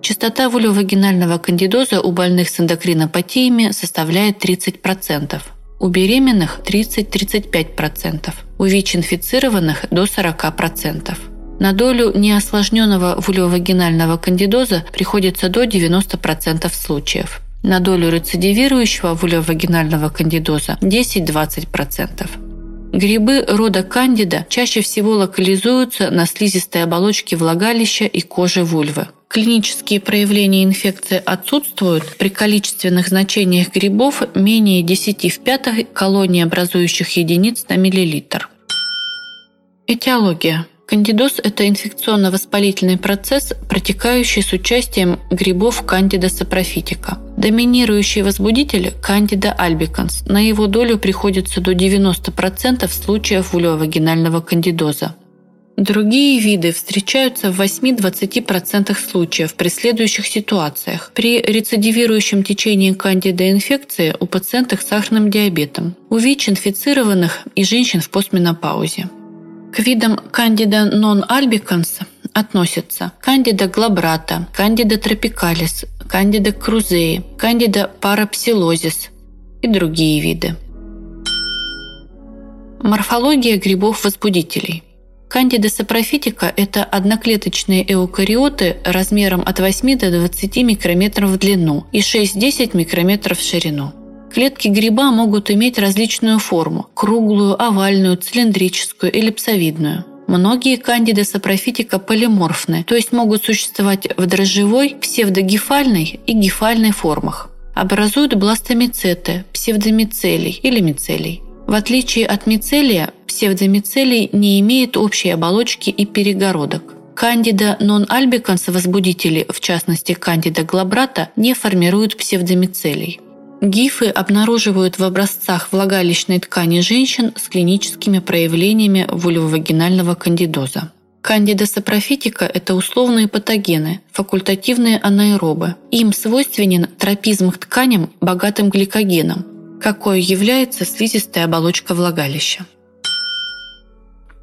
Частота вулевагинального кандидоза у больных с эндокринопатиями составляет 30%, у беременных 30-35%, у ВИЧ-инфицированных до 40%. На долю неосложненного вулевагинального кандидоза приходится до 90% случаев – на долю рецидивирующего вулевагинального кандидоза 10-20%. Грибы рода кандида чаще всего локализуются на слизистой оболочке влагалища и кожи вульвы. Клинические проявления инфекции отсутствуют при количественных значениях грибов менее 10 в пятой колонии образующих единиц на миллилитр. Этиология. Кандидоз – это инфекционно-воспалительный процесс, протекающий с участием грибов кандида сапрофитика. Доминирующий возбудитель – кандида альбиканс. На его долю приходится до 90% случаев вулеовагинального кандидоза. Другие виды встречаются в 8-20% случаев при следующих ситуациях. При рецидивирующем течении кандида инфекции у пациентов с сахарным диабетом, у ВИЧ-инфицированных и женщин в постменопаузе. К видам non albicans относятся Candida glabrata, Candida tropicalis, Candida cruzei, Candida parapsilosis и другие виды. Морфология грибов-возбудителей. Кандида сапрофитика – это одноклеточные эукариоты размером от 8 до 20 микрометров в длину и 6-10 микрометров в ширину. Клетки гриба могут иметь различную форму – круглую, овальную, цилиндрическую, эллипсовидную. Многие кандиды сапрофитика полиморфны, то есть могут существовать в дрожжевой, псевдогефальной и гефальной формах. Образуют бластомицеты, псевдомицелий или мицелий. В отличие от мицелия, псевдомицелий не имеет общей оболочки и перегородок. Кандида нон-альбиканс возбудители, в частности кандида глабрата, не формируют псевдомицелий. ГИФы обнаруживают в образцах влагалищной ткани женщин с клиническими проявлениями вульвовагинального кандидоза. Кандида сапрофитика – это условные патогены, факультативные анаэробы. Им свойственен тропизм к тканям, богатым гликогеном, какой является слизистая оболочка влагалища.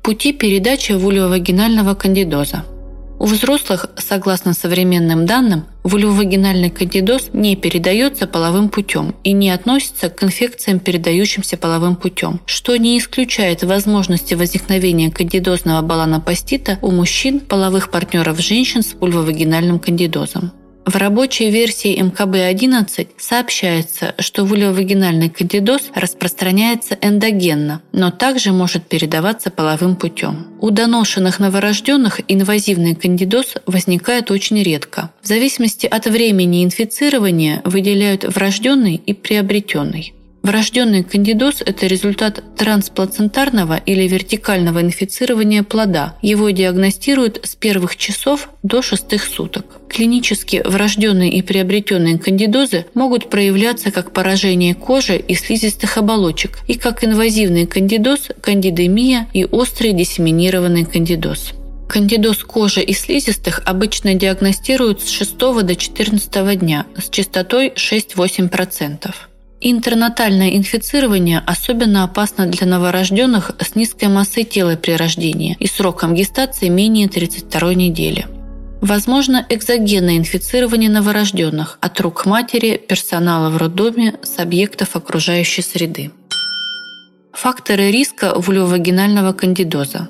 Пути передачи вульвовагинального кандидоза – у взрослых, согласно современным данным, вульвовагинальный кандидоз не передается половым путем и не относится к инфекциям, передающимся половым путем, что не исключает возможности возникновения кандидозного баланопастита у мужчин, половых партнеров женщин с вульвовагинальным кандидозом. В рабочей версии МКБ-11 сообщается, что вулеовагинальный кандидоз распространяется эндогенно, но также может передаваться половым путем. У доношенных новорожденных инвазивный кандидоз возникает очень редко. В зависимости от времени инфицирования выделяют врожденный и приобретенный. Врожденный кандидоз – это результат трансплацентарного или вертикального инфицирования плода. Его диагностируют с первых часов до шестых суток. Клинически врожденные и приобретенные кандидозы могут проявляться как поражение кожи и слизистых оболочек и как инвазивный кандидоз, кандидемия и острый диссеминированный кандидоз. Кандидоз кожи и слизистых обычно диагностируют с 6 до 14 дня с частотой 6-8%. Интернатальное инфицирование особенно опасно для новорожденных с низкой массой тела при рождении и сроком гестации менее 32 недели. Возможно экзогенное инфицирование новорожденных от рук матери, персонала в роддоме, с объектов окружающей среды. Факторы риска вулевагинального кандидоза.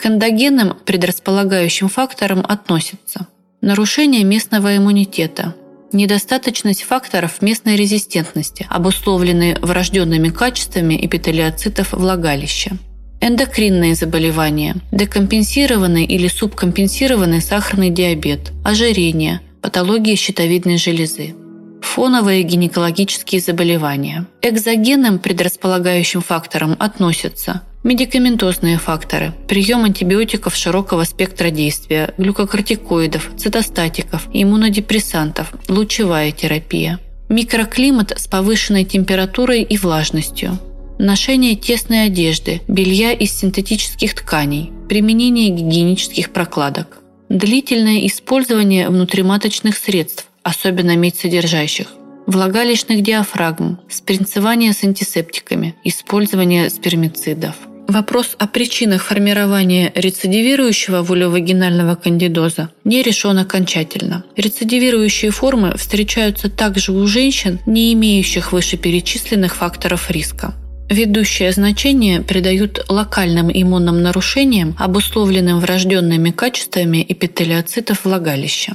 К эндогенным предрасполагающим факторам относятся нарушение местного иммунитета, недостаточность факторов местной резистентности, обусловленные врожденными качествами эпителиоцитов влагалища, эндокринные заболевания, декомпенсированный или субкомпенсированный сахарный диабет, ожирение, патологии щитовидной железы фоновые гинекологические заболевания. Экзогенным предрасполагающим факторам относятся Медикаментозные факторы. Прием антибиотиков широкого спектра действия, глюкокортикоидов, цитостатиков, иммунодепрессантов, лучевая терапия. Микроклимат с повышенной температурой и влажностью. Ношение тесной одежды, белья из синтетических тканей, применение гигиенических прокладок. Длительное использование внутриматочных средств, особенно медсодержащих влагалищных диафрагм, спринцевание с антисептиками, использование спермицидов. Вопрос о причинах формирования рецидивирующего вулевагинального кандидоза не решен окончательно. Рецидивирующие формы встречаются также у женщин, не имеющих вышеперечисленных факторов риска. Ведущее значение придают локальным иммунным нарушениям, обусловленным врожденными качествами эпителиоцитов влагалища.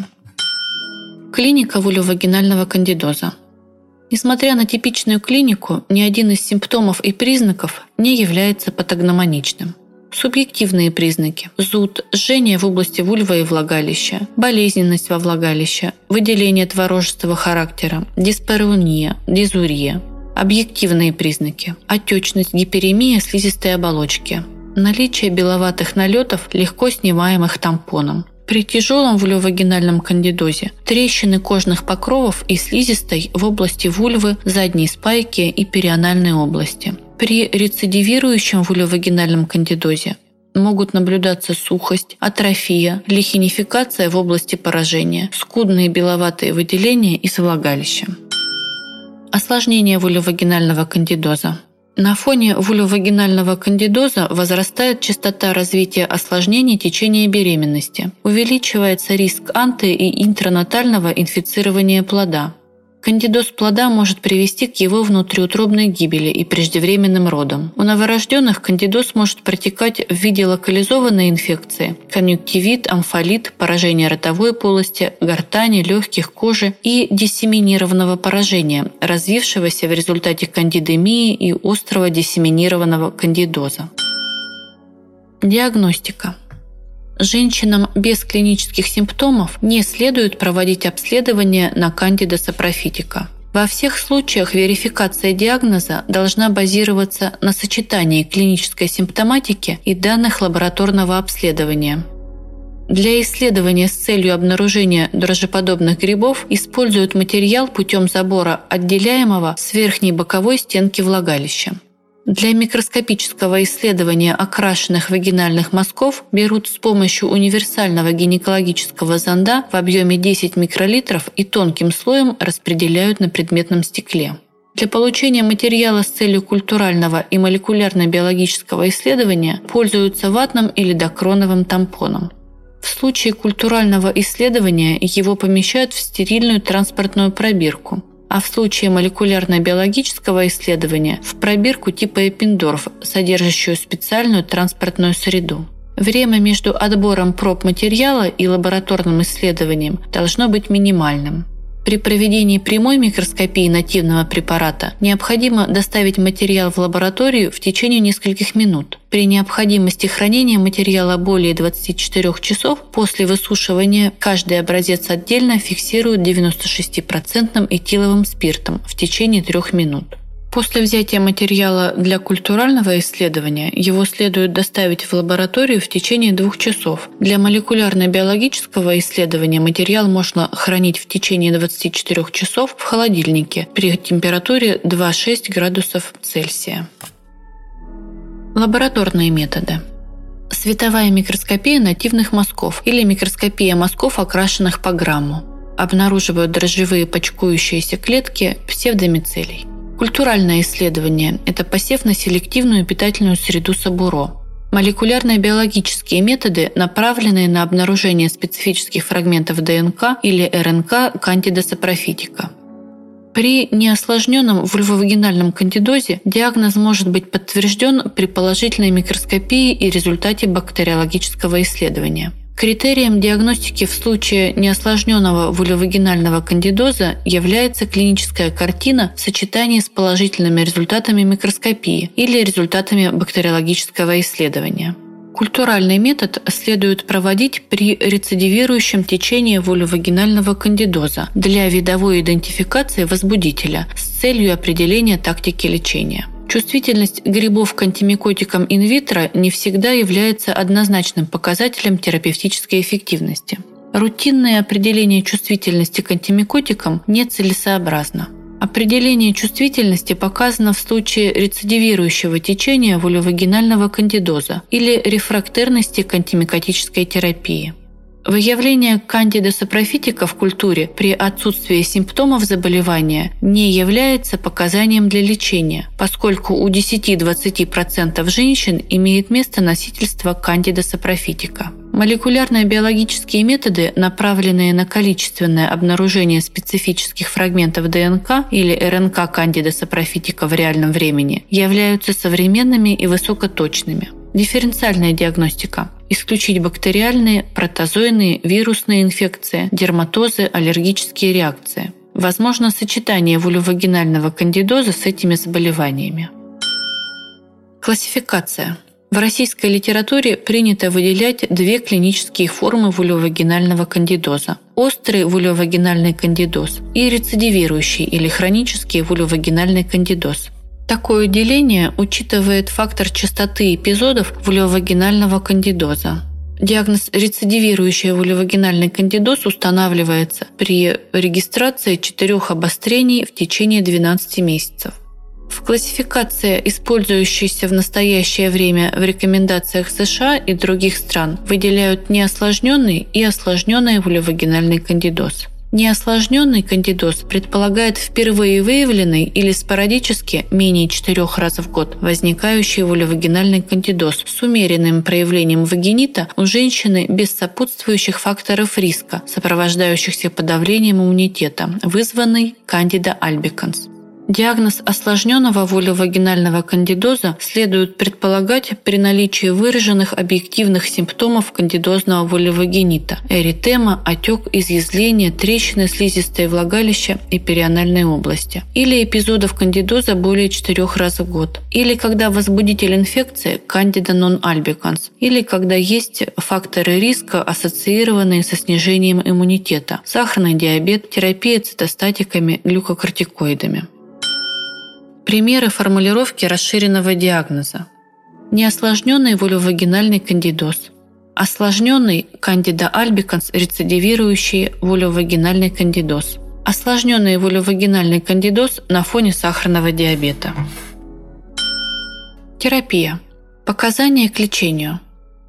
Клиника вулевагинального кандидоза – Несмотря на типичную клинику, ни один из симптомов и признаков не является патогномоничным. Субъективные признаки – зуд, жжение в области вульва и влагалища, болезненность во влагалище, выделение творожистого характера, диспарония, дизурия. Объективные признаки – отечность, гиперемия слизистой оболочки, наличие беловатых налетов, легко снимаемых тампоном, при тяжелом вульвовагинальном кандидозе трещины кожных покровов и слизистой в области вульвы, задней спайки и перианальной области. При рецидивирующем вульвовагинальном кандидозе могут наблюдаться сухость, атрофия, лихинификация в области поражения, скудные беловатые выделения из влагалища. Осложнение вульвовагинального кандидоза. На фоне вульвовагинального кандидоза возрастает частота развития осложнений течения беременности, увеличивается риск анте- и интранатального инфицирования плода, Кандидоз плода может привести к его внутриутробной гибели и преждевременным родам. У новорожденных кандидоз может протекать в виде локализованной инфекции – конъюнктивит, амфолит, поражение ротовой полости, гортани, легких, кожи и диссеминированного поражения, развившегося в результате кандидемии и острого диссеминированного кандидоза. Диагностика – Женщинам без клинических симптомов не следует проводить обследование на кандида сапрофитика. Во всех случаях верификация диагноза должна базироваться на сочетании клинической симптоматики и данных лабораторного обследования. Для исследования с целью обнаружения дрожжеподобных грибов используют материал путем забора отделяемого с верхней боковой стенки влагалища. Для микроскопического исследования окрашенных вагинальных мазков берут с помощью универсального гинекологического зонда в объеме 10 микролитров и тонким слоем распределяют на предметном стекле. Для получения материала с целью культурального и молекулярно-биологического исследования пользуются ватным или докроновым тампоном. В случае культурального исследования его помещают в стерильную транспортную пробирку – а в случае молекулярно-биологического исследования в пробирку типа Эппендорф, содержащую специальную транспортную среду. Время между отбором проб материала и лабораторным исследованием должно быть минимальным. При проведении прямой микроскопии нативного препарата необходимо доставить материал в лабораторию в течение нескольких минут. При необходимости хранения материала более 24 часов после высушивания каждый образец отдельно фиксируют 96% этиловым спиртом в течение трех минут. После взятия материала для культурального исследования его следует доставить в лабораторию в течение двух часов. Для молекулярно-биологического исследования материал можно хранить в течение 24 часов в холодильнике при температуре 2,6 градусов Цельсия. Лабораторные методы. Световая микроскопия нативных мазков или микроскопия мазков, окрашенных по грамму. Обнаруживают дрожжевые почкующиеся клетки псевдомицелий. Культуральное исследование – это посев на селективную питательную среду сабуро. Молекулярно-биологические методы, направленные на обнаружение специфических фрагментов ДНК или РНК кандидосапрофитика. При неосложненном вульвовагинальном кандидозе диагноз может быть подтвержден при положительной микроскопии и результате бактериологического исследования. Критерием диагностики в случае неосложненного вулевагинального кандидоза является клиническая картина в сочетании с положительными результатами микроскопии или результатами бактериологического исследования. Культуральный метод следует проводить при рецидивирующем течении вулевагинального кандидоза для видовой идентификации возбудителя с целью определения тактики лечения. Чувствительность грибов к антимикотикам инвитро не всегда является однозначным показателем терапевтической эффективности. Рутинное определение чувствительности к антимикотикам нецелесообразно. Определение чувствительности показано в случае рецидивирующего течения вулевагинального кандидоза или рефрактерности к антимикотической терапии. Выявление кандида сапрофитика в культуре при отсутствии симптомов заболевания не является показанием для лечения, поскольку у 10-20% женщин имеет место носительство кандида сапрофитика. Молекулярно-биологические методы, направленные на количественное обнаружение специфических фрагментов ДНК или РНК кандида сапрофитика в реальном времени, являются современными и высокоточными. Дифференциальная диагностика. Исключить бактериальные, протозойные, вирусные инфекции, дерматозы, аллергические реакции. Возможно сочетание вулевагинального кандидоза с этими заболеваниями. Классификация. В российской литературе принято выделять две клинические формы вулевагинального кандидоза – острый вулевагинальный кандидоз и рецидивирующий или хронический вулевагинальный кандидоз – Такое деление учитывает фактор частоты эпизодов вулевагинального кандидоза. Диагноз рецидивирующий вулевагинальный кандидоз устанавливается при регистрации четырех обострений в течение 12 месяцев. В классификации, использующейся в настоящее время в рекомендациях США и других стран, выделяют неосложненный и осложненный вулевагинальный кандидоз – Неосложненный кандидоз предполагает впервые выявленный или спорадически менее четырех раз в год возникающий волевагинальный кандидоз с умеренным проявлением вагинита у женщины без сопутствующих факторов риска, сопровождающихся подавлением иммунитета, вызванный кандида альбиканс. Диагноз осложненного волевагинального кандидоза следует предполагать при наличии выраженных объективных симптомов кандидозного волевагинита – эритема, отек, изъязвление, трещины слизистой влагалища и перианальной области, или эпизодов кандидоза более 4 раз в год, или когда возбудитель инфекции – кандида нон-альбиканс, или когда есть факторы риска, ассоциированные со снижением иммунитета – сахарный диабет, терапия цитостатиками, глюкокортикоидами. Примеры формулировки расширенного диагноза. Неосложненный волевагинальный кандидоз. Осложненный кандида альбиканс, рецидивирующий волевагинальный кандидоз. Осложненный волевагинальный кандидоз на фоне сахарного диабета. Терапия. Показания к лечению –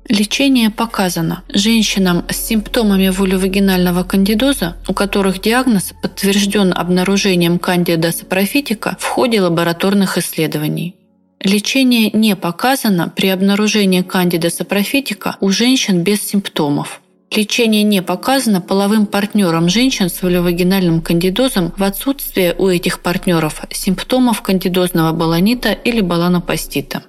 Лечение показано женщинам с симптомами вулевагинального кандидоза, у которых диагноз подтвержден обнаружением кандида сапрофитика в ходе лабораторных исследований. Лечение не показано при обнаружении кандида сапрофитика у женщин без симптомов. Лечение не показано половым партнерам женщин с вулевагинальным кандидозом в отсутствие у этих партнеров симптомов кандидозного баланита или баланопастита.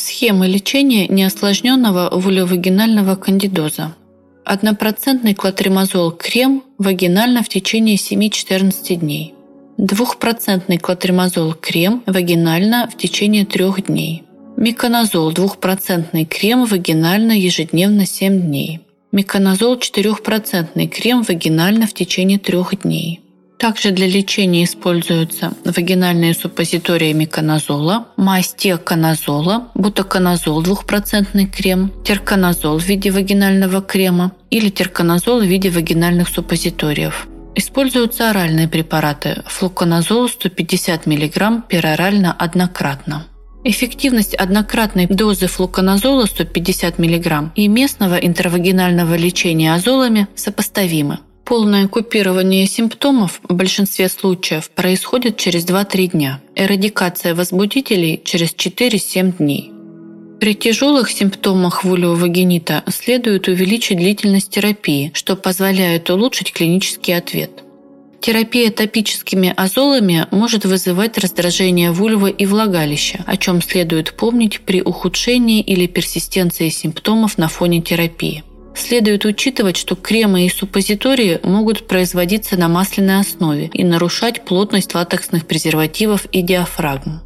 Схема лечения неосложненного вулевагинального кандидоза. Однопроцентный клотримазол крем вагинально в течение 7-14 дней. Двухпроцентный клотримазол крем вагинально в течение 3 дней. Миконазол двухпроцентный крем вагинально ежедневно 7 дней. Миконазол 4% крем вагинально в течение 3 дней. Также для лечения используются вагинальные суппозитории миконазола, мазь теоконазола, бутаконазол 2% крем, терконазол в виде вагинального крема или терконазол в виде вагинальных суппозиториев. Используются оральные препараты флуконазол 150 мг перорально однократно. Эффективность однократной дозы флуконазола 150 мг и местного интравагинального лечения азолами сопоставимы. Полное купирование симптомов в большинстве случаев происходит через 2-3 дня. Эрадикация возбудителей через 4-7 дней. При тяжелых симптомах вулиовагенита следует увеличить длительность терапии, что позволяет улучшить клинический ответ. Терапия топическими азолами может вызывать раздражение вульвы и влагалища, о чем следует помнить при ухудшении или персистенции симптомов на фоне терапии. Следует учитывать, что кремы и суппозитории могут производиться на масляной основе и нарушать плотность латексных презервативов и диафрагм.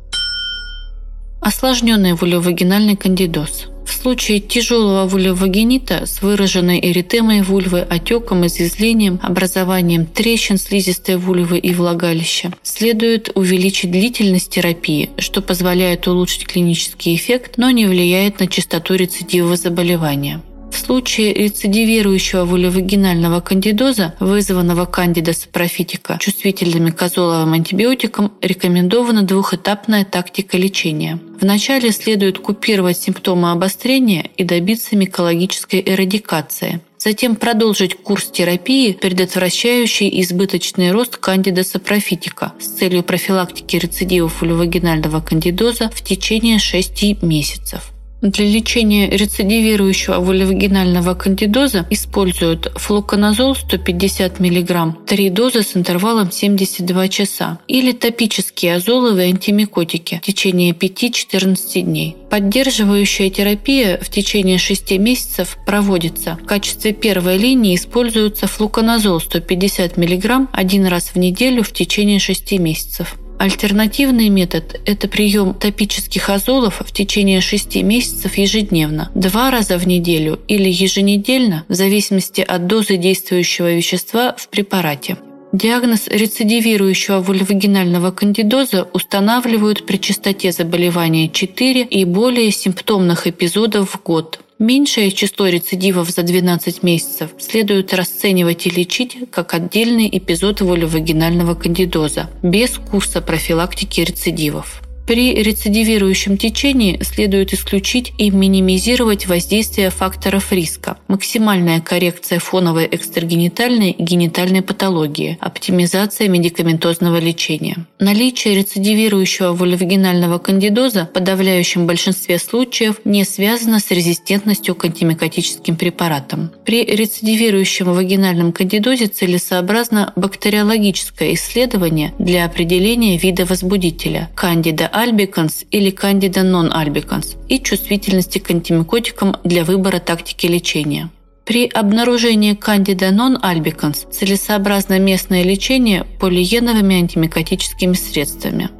Осложненный вульвовагинальный кандидоз – в случае тяжелого вульвовагенита с выраженной эритемой вульвы, отеком, изъязвлением, образованием трещин слизистой вульвы и влагалища следует увеличить длительность терапии, что позволяет улучшить клинический эффект, но не влияет на частоту рецидива заболевания. В случае рецидивирующего вулевагинального кандидоза, вызванного кандида сапрофитика чувствительными к азоловым антибиотикам, рекомендована двухэтапная тактика лечения. Вначале следует купировать симптомы обострения и добиться микологической эрадикации. Затем продолжить курс терапии, предотвращающий избыточный рост кандида сапрофитика с целью профилактики рецидивов вулевагинального кандидоза в течение 6 месяцев. Для лечения рецидивирующего вульвагинального кандидоза используют флуконазол 150 мг, три дозы с интервалом 72 часа, или топические азоловые антимикотики в течение 5-14 дней. Поддерживающая терапия в течение 6 месяцев проводится. В качестве первой линии используется флуконазол 150 мг один раз в неделю в течение 6 месяцев. Альтернативный метод – это прием топических азолов в течение 6 месяцев ежедневно, два раза в неделю или еженедельно, в зависимости от дозы действующего вещества в препарате. Диагноз рецидивирующего вульвагинального кандидоза устанавливают при частоте заболевания 4 и более симптомных эпизодов в год – Меньшее число рецидивов за 12 месяцев следует расценивать и лечить как отдельный эпизод волевагинального кандидоза, без курса профилактики рецидивов. При рецидивирующем течении следует исключить и минимизировать воздействие факторов риска, максимальная коррекция фоновой экстрагенитальной и генитальной патологии, оптимизация медикаментозного лечения. Наличие рецидивирующего вульвагинального кандидоза в подавляющем большинстве случаев не связано с резистентностью к антимикотическим препаратам. При рецидивирующем вагинальном кандидозе целесообразно бактериологическое исследование для определения вида возбудителя – кандида альбиканс или кандида нон-альбиканс и чувствительности к антимикотикам для выбора тактики лечения. При обнаружении кандида нон-альбиканс целесообразно местное лечение полиеновыми антимикотическими средствами.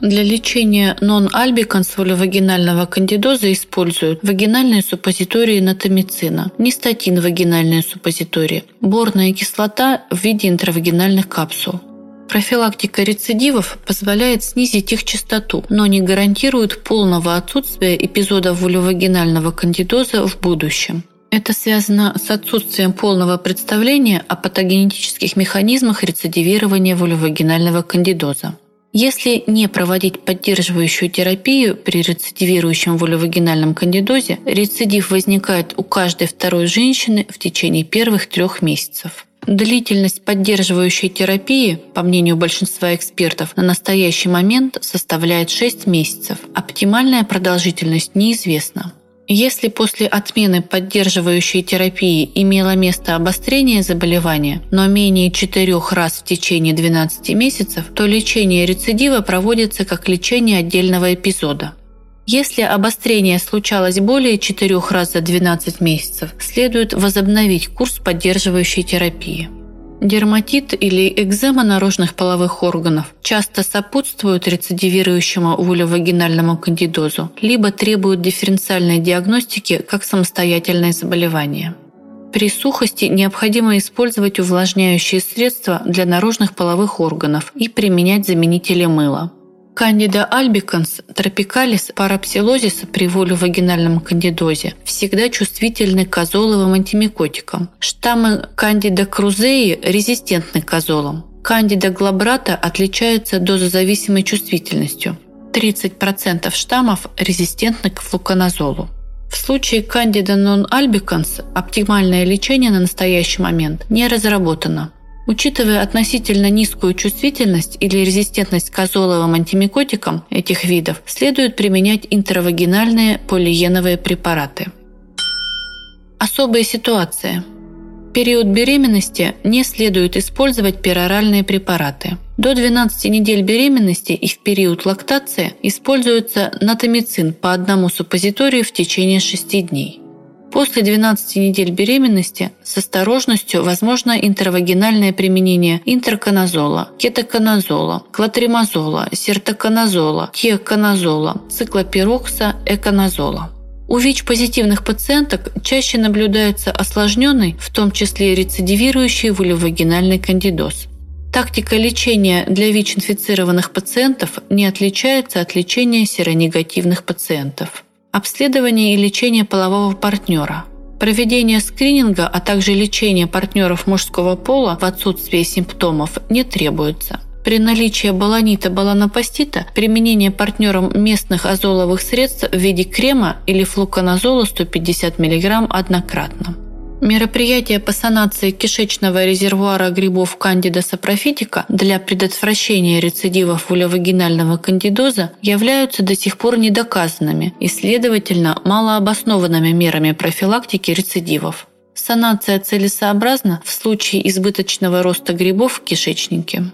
Для лечения нон-альбиканс вагинального кандидоза используют вагинальные суппозитории натомицина, нистатин вагинальные суппозитории, борная кислота в виде интравагинальных капсул. Профилактика рецидивов позволяет снизить их частоту, но не гарантирует полного отсутствия эпизодов вульвагинального кандидоза в будущем. Это связано с отсутствием полного представления о патогенетических механизмах рецидивирования вульвагинального кандидоза. Если не проводить поддерживающую терапию при рецидивирующем вульвагинальном кандидозе, рецидив возникает у каждой второй женщины в течение первых трех месяцев. Длительность поддерживающей терапии, по мнению большинства экспертов, на настоящий момент составляет 6 месяцев. Оптимальная продолжительность неизвестна. Если после отмены поддерживающей терапии имело место обострение заболевания, но менее 4 раз в течение 12 месяцев, то лечение рецидива проводится как лечение отдельного эпизода. Если обострение случалось более 4 раз за 12 месяцев, следует возобновить курс поддерживающей терапии. Дерматит или экзема наружных половых органов часто сопутствуют рецидивирующему вулевагинальному кандидозу, либо требуют дифференциальной диагностики как самостоятельное заболевание. При сухости необходимо использовать увлажняющие средства для наружных половых органов и применять заменители мыла. Кандида альбиканс, тропикалис, парапсилозис при вагинальном кандидозе всегда чувствительны к азоловым антимикотикам. Штаммы кандида крузеи резистентны к азолам. Кандида глабрата отличается дозозависимой чувствительностью. 30% штаммов резистентны к флуконазолу. В случае кандида нон-альбиканс оптимальное лечение на настоящий момент не разработано. Учитывая относительно низкую чувствительность или резистентность к азоловым антимикотикам этих видов, следует применять интравагинальные полиеновые препараты. Особые ситуации. В период беременности не следует использовать пероральные препараты. До 12 недель беременности и в период лактации используется натомицин по одному суппозиторию в течение 6 дней. После 12 недель беременности с осторожностью возможно интервагинальное применение интерконазола, кетоконазола, клотримазола, сертоконазола, киоконазола, циклопирокса, эконазола. У ВИЧ-позитивных пациенток чаще наблюдается осложненный, в том числе рецидивирующий вулевагинальный кандидоз. Тактика лечения для ВИЧ-инфицированных пациентов не отличается от лечения серонегативных пациентов обследование и лечение полового партнера, проведение скрининга, а также лечение партнеров мужского пола в отсутствии симптомов не требуется. При наличии баланита-баланопастита применение партнером местных азоловых средств в виде крема или флуконазола 150 мг однократно. Мероприятия по санации кишечного резервуара грибов кандида сапрофитика для предотвращения рецидивов улевагинального кандидоза являются до сих пор недоказанными и, следовательно, малообоснованными мерами профилактики рецидивов. Санация целесообразна в случае избыточного роста грибов в кишечнике.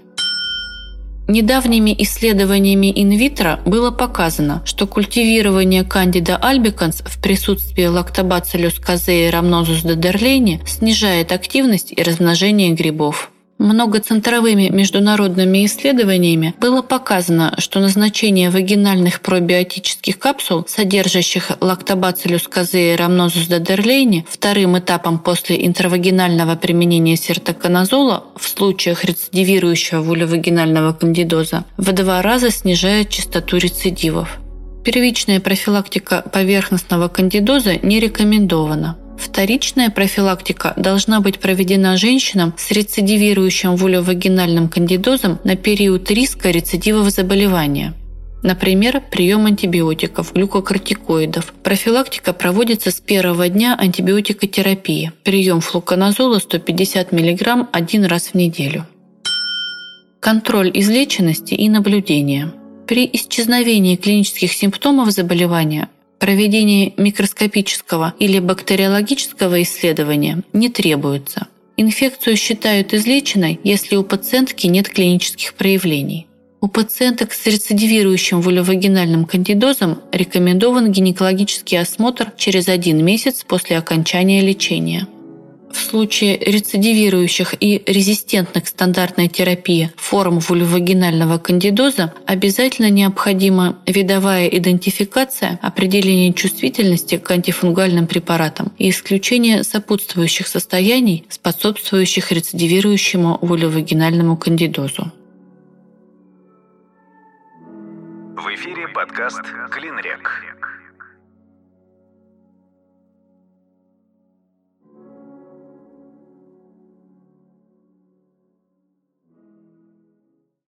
Недавними исследованиями инвитро было показано, что культивирование кандида альбиканс в присутствии лактобациллюс казеи рамнозус додерлейни снижает активность и размножение грибов. Многоцентровыми международными исследованиями было показано, что назначение вагинальных пробиотических капсул, содержащих лактобациллюс казеи рамнозус додерлейни, вторым этапом после интравагинального применения сертоконазола в случаях рецидивирующего вулевагинального кандидоза в два раза снижает частоту рецидивов. Первичная профилактика поверхностного кандидоза не рекомендована. Вторичная профилактика должна быть проведена женщинам с рецидивирующим вулевагинальным кандидозом на период риска рецидивов заболевания. Например, прием антибиотиков, глюкокортикоидов. Профилактика проводится с первого дня антибиотикотерапии. Прием флуконазола 150 мг один раз в неделю. Контроль излеченности и наблюдение. При исчезновении клинических симптомов заболевания Проведение микроскопического или бактериологического исследования не требуется. Инфекцию считают излеченной, если у пациентки нет клинических проявлений. У пациенток с рецидивирующим вулевагинальным кандидозом рекомендован гинекологический осмотр через один месяц после окончания лечения. В случае рецидивирующих и резистентных к стандартной терапии форм вульвагинального кандидоза обязательно необходима видовая идентификация, определение чувствительности к антифунгальным препаратам и исключение сопутствующих состояний, способствующих рецидивирующему вульвагинальному кандидозу. В эфире подкаст «Клинрек».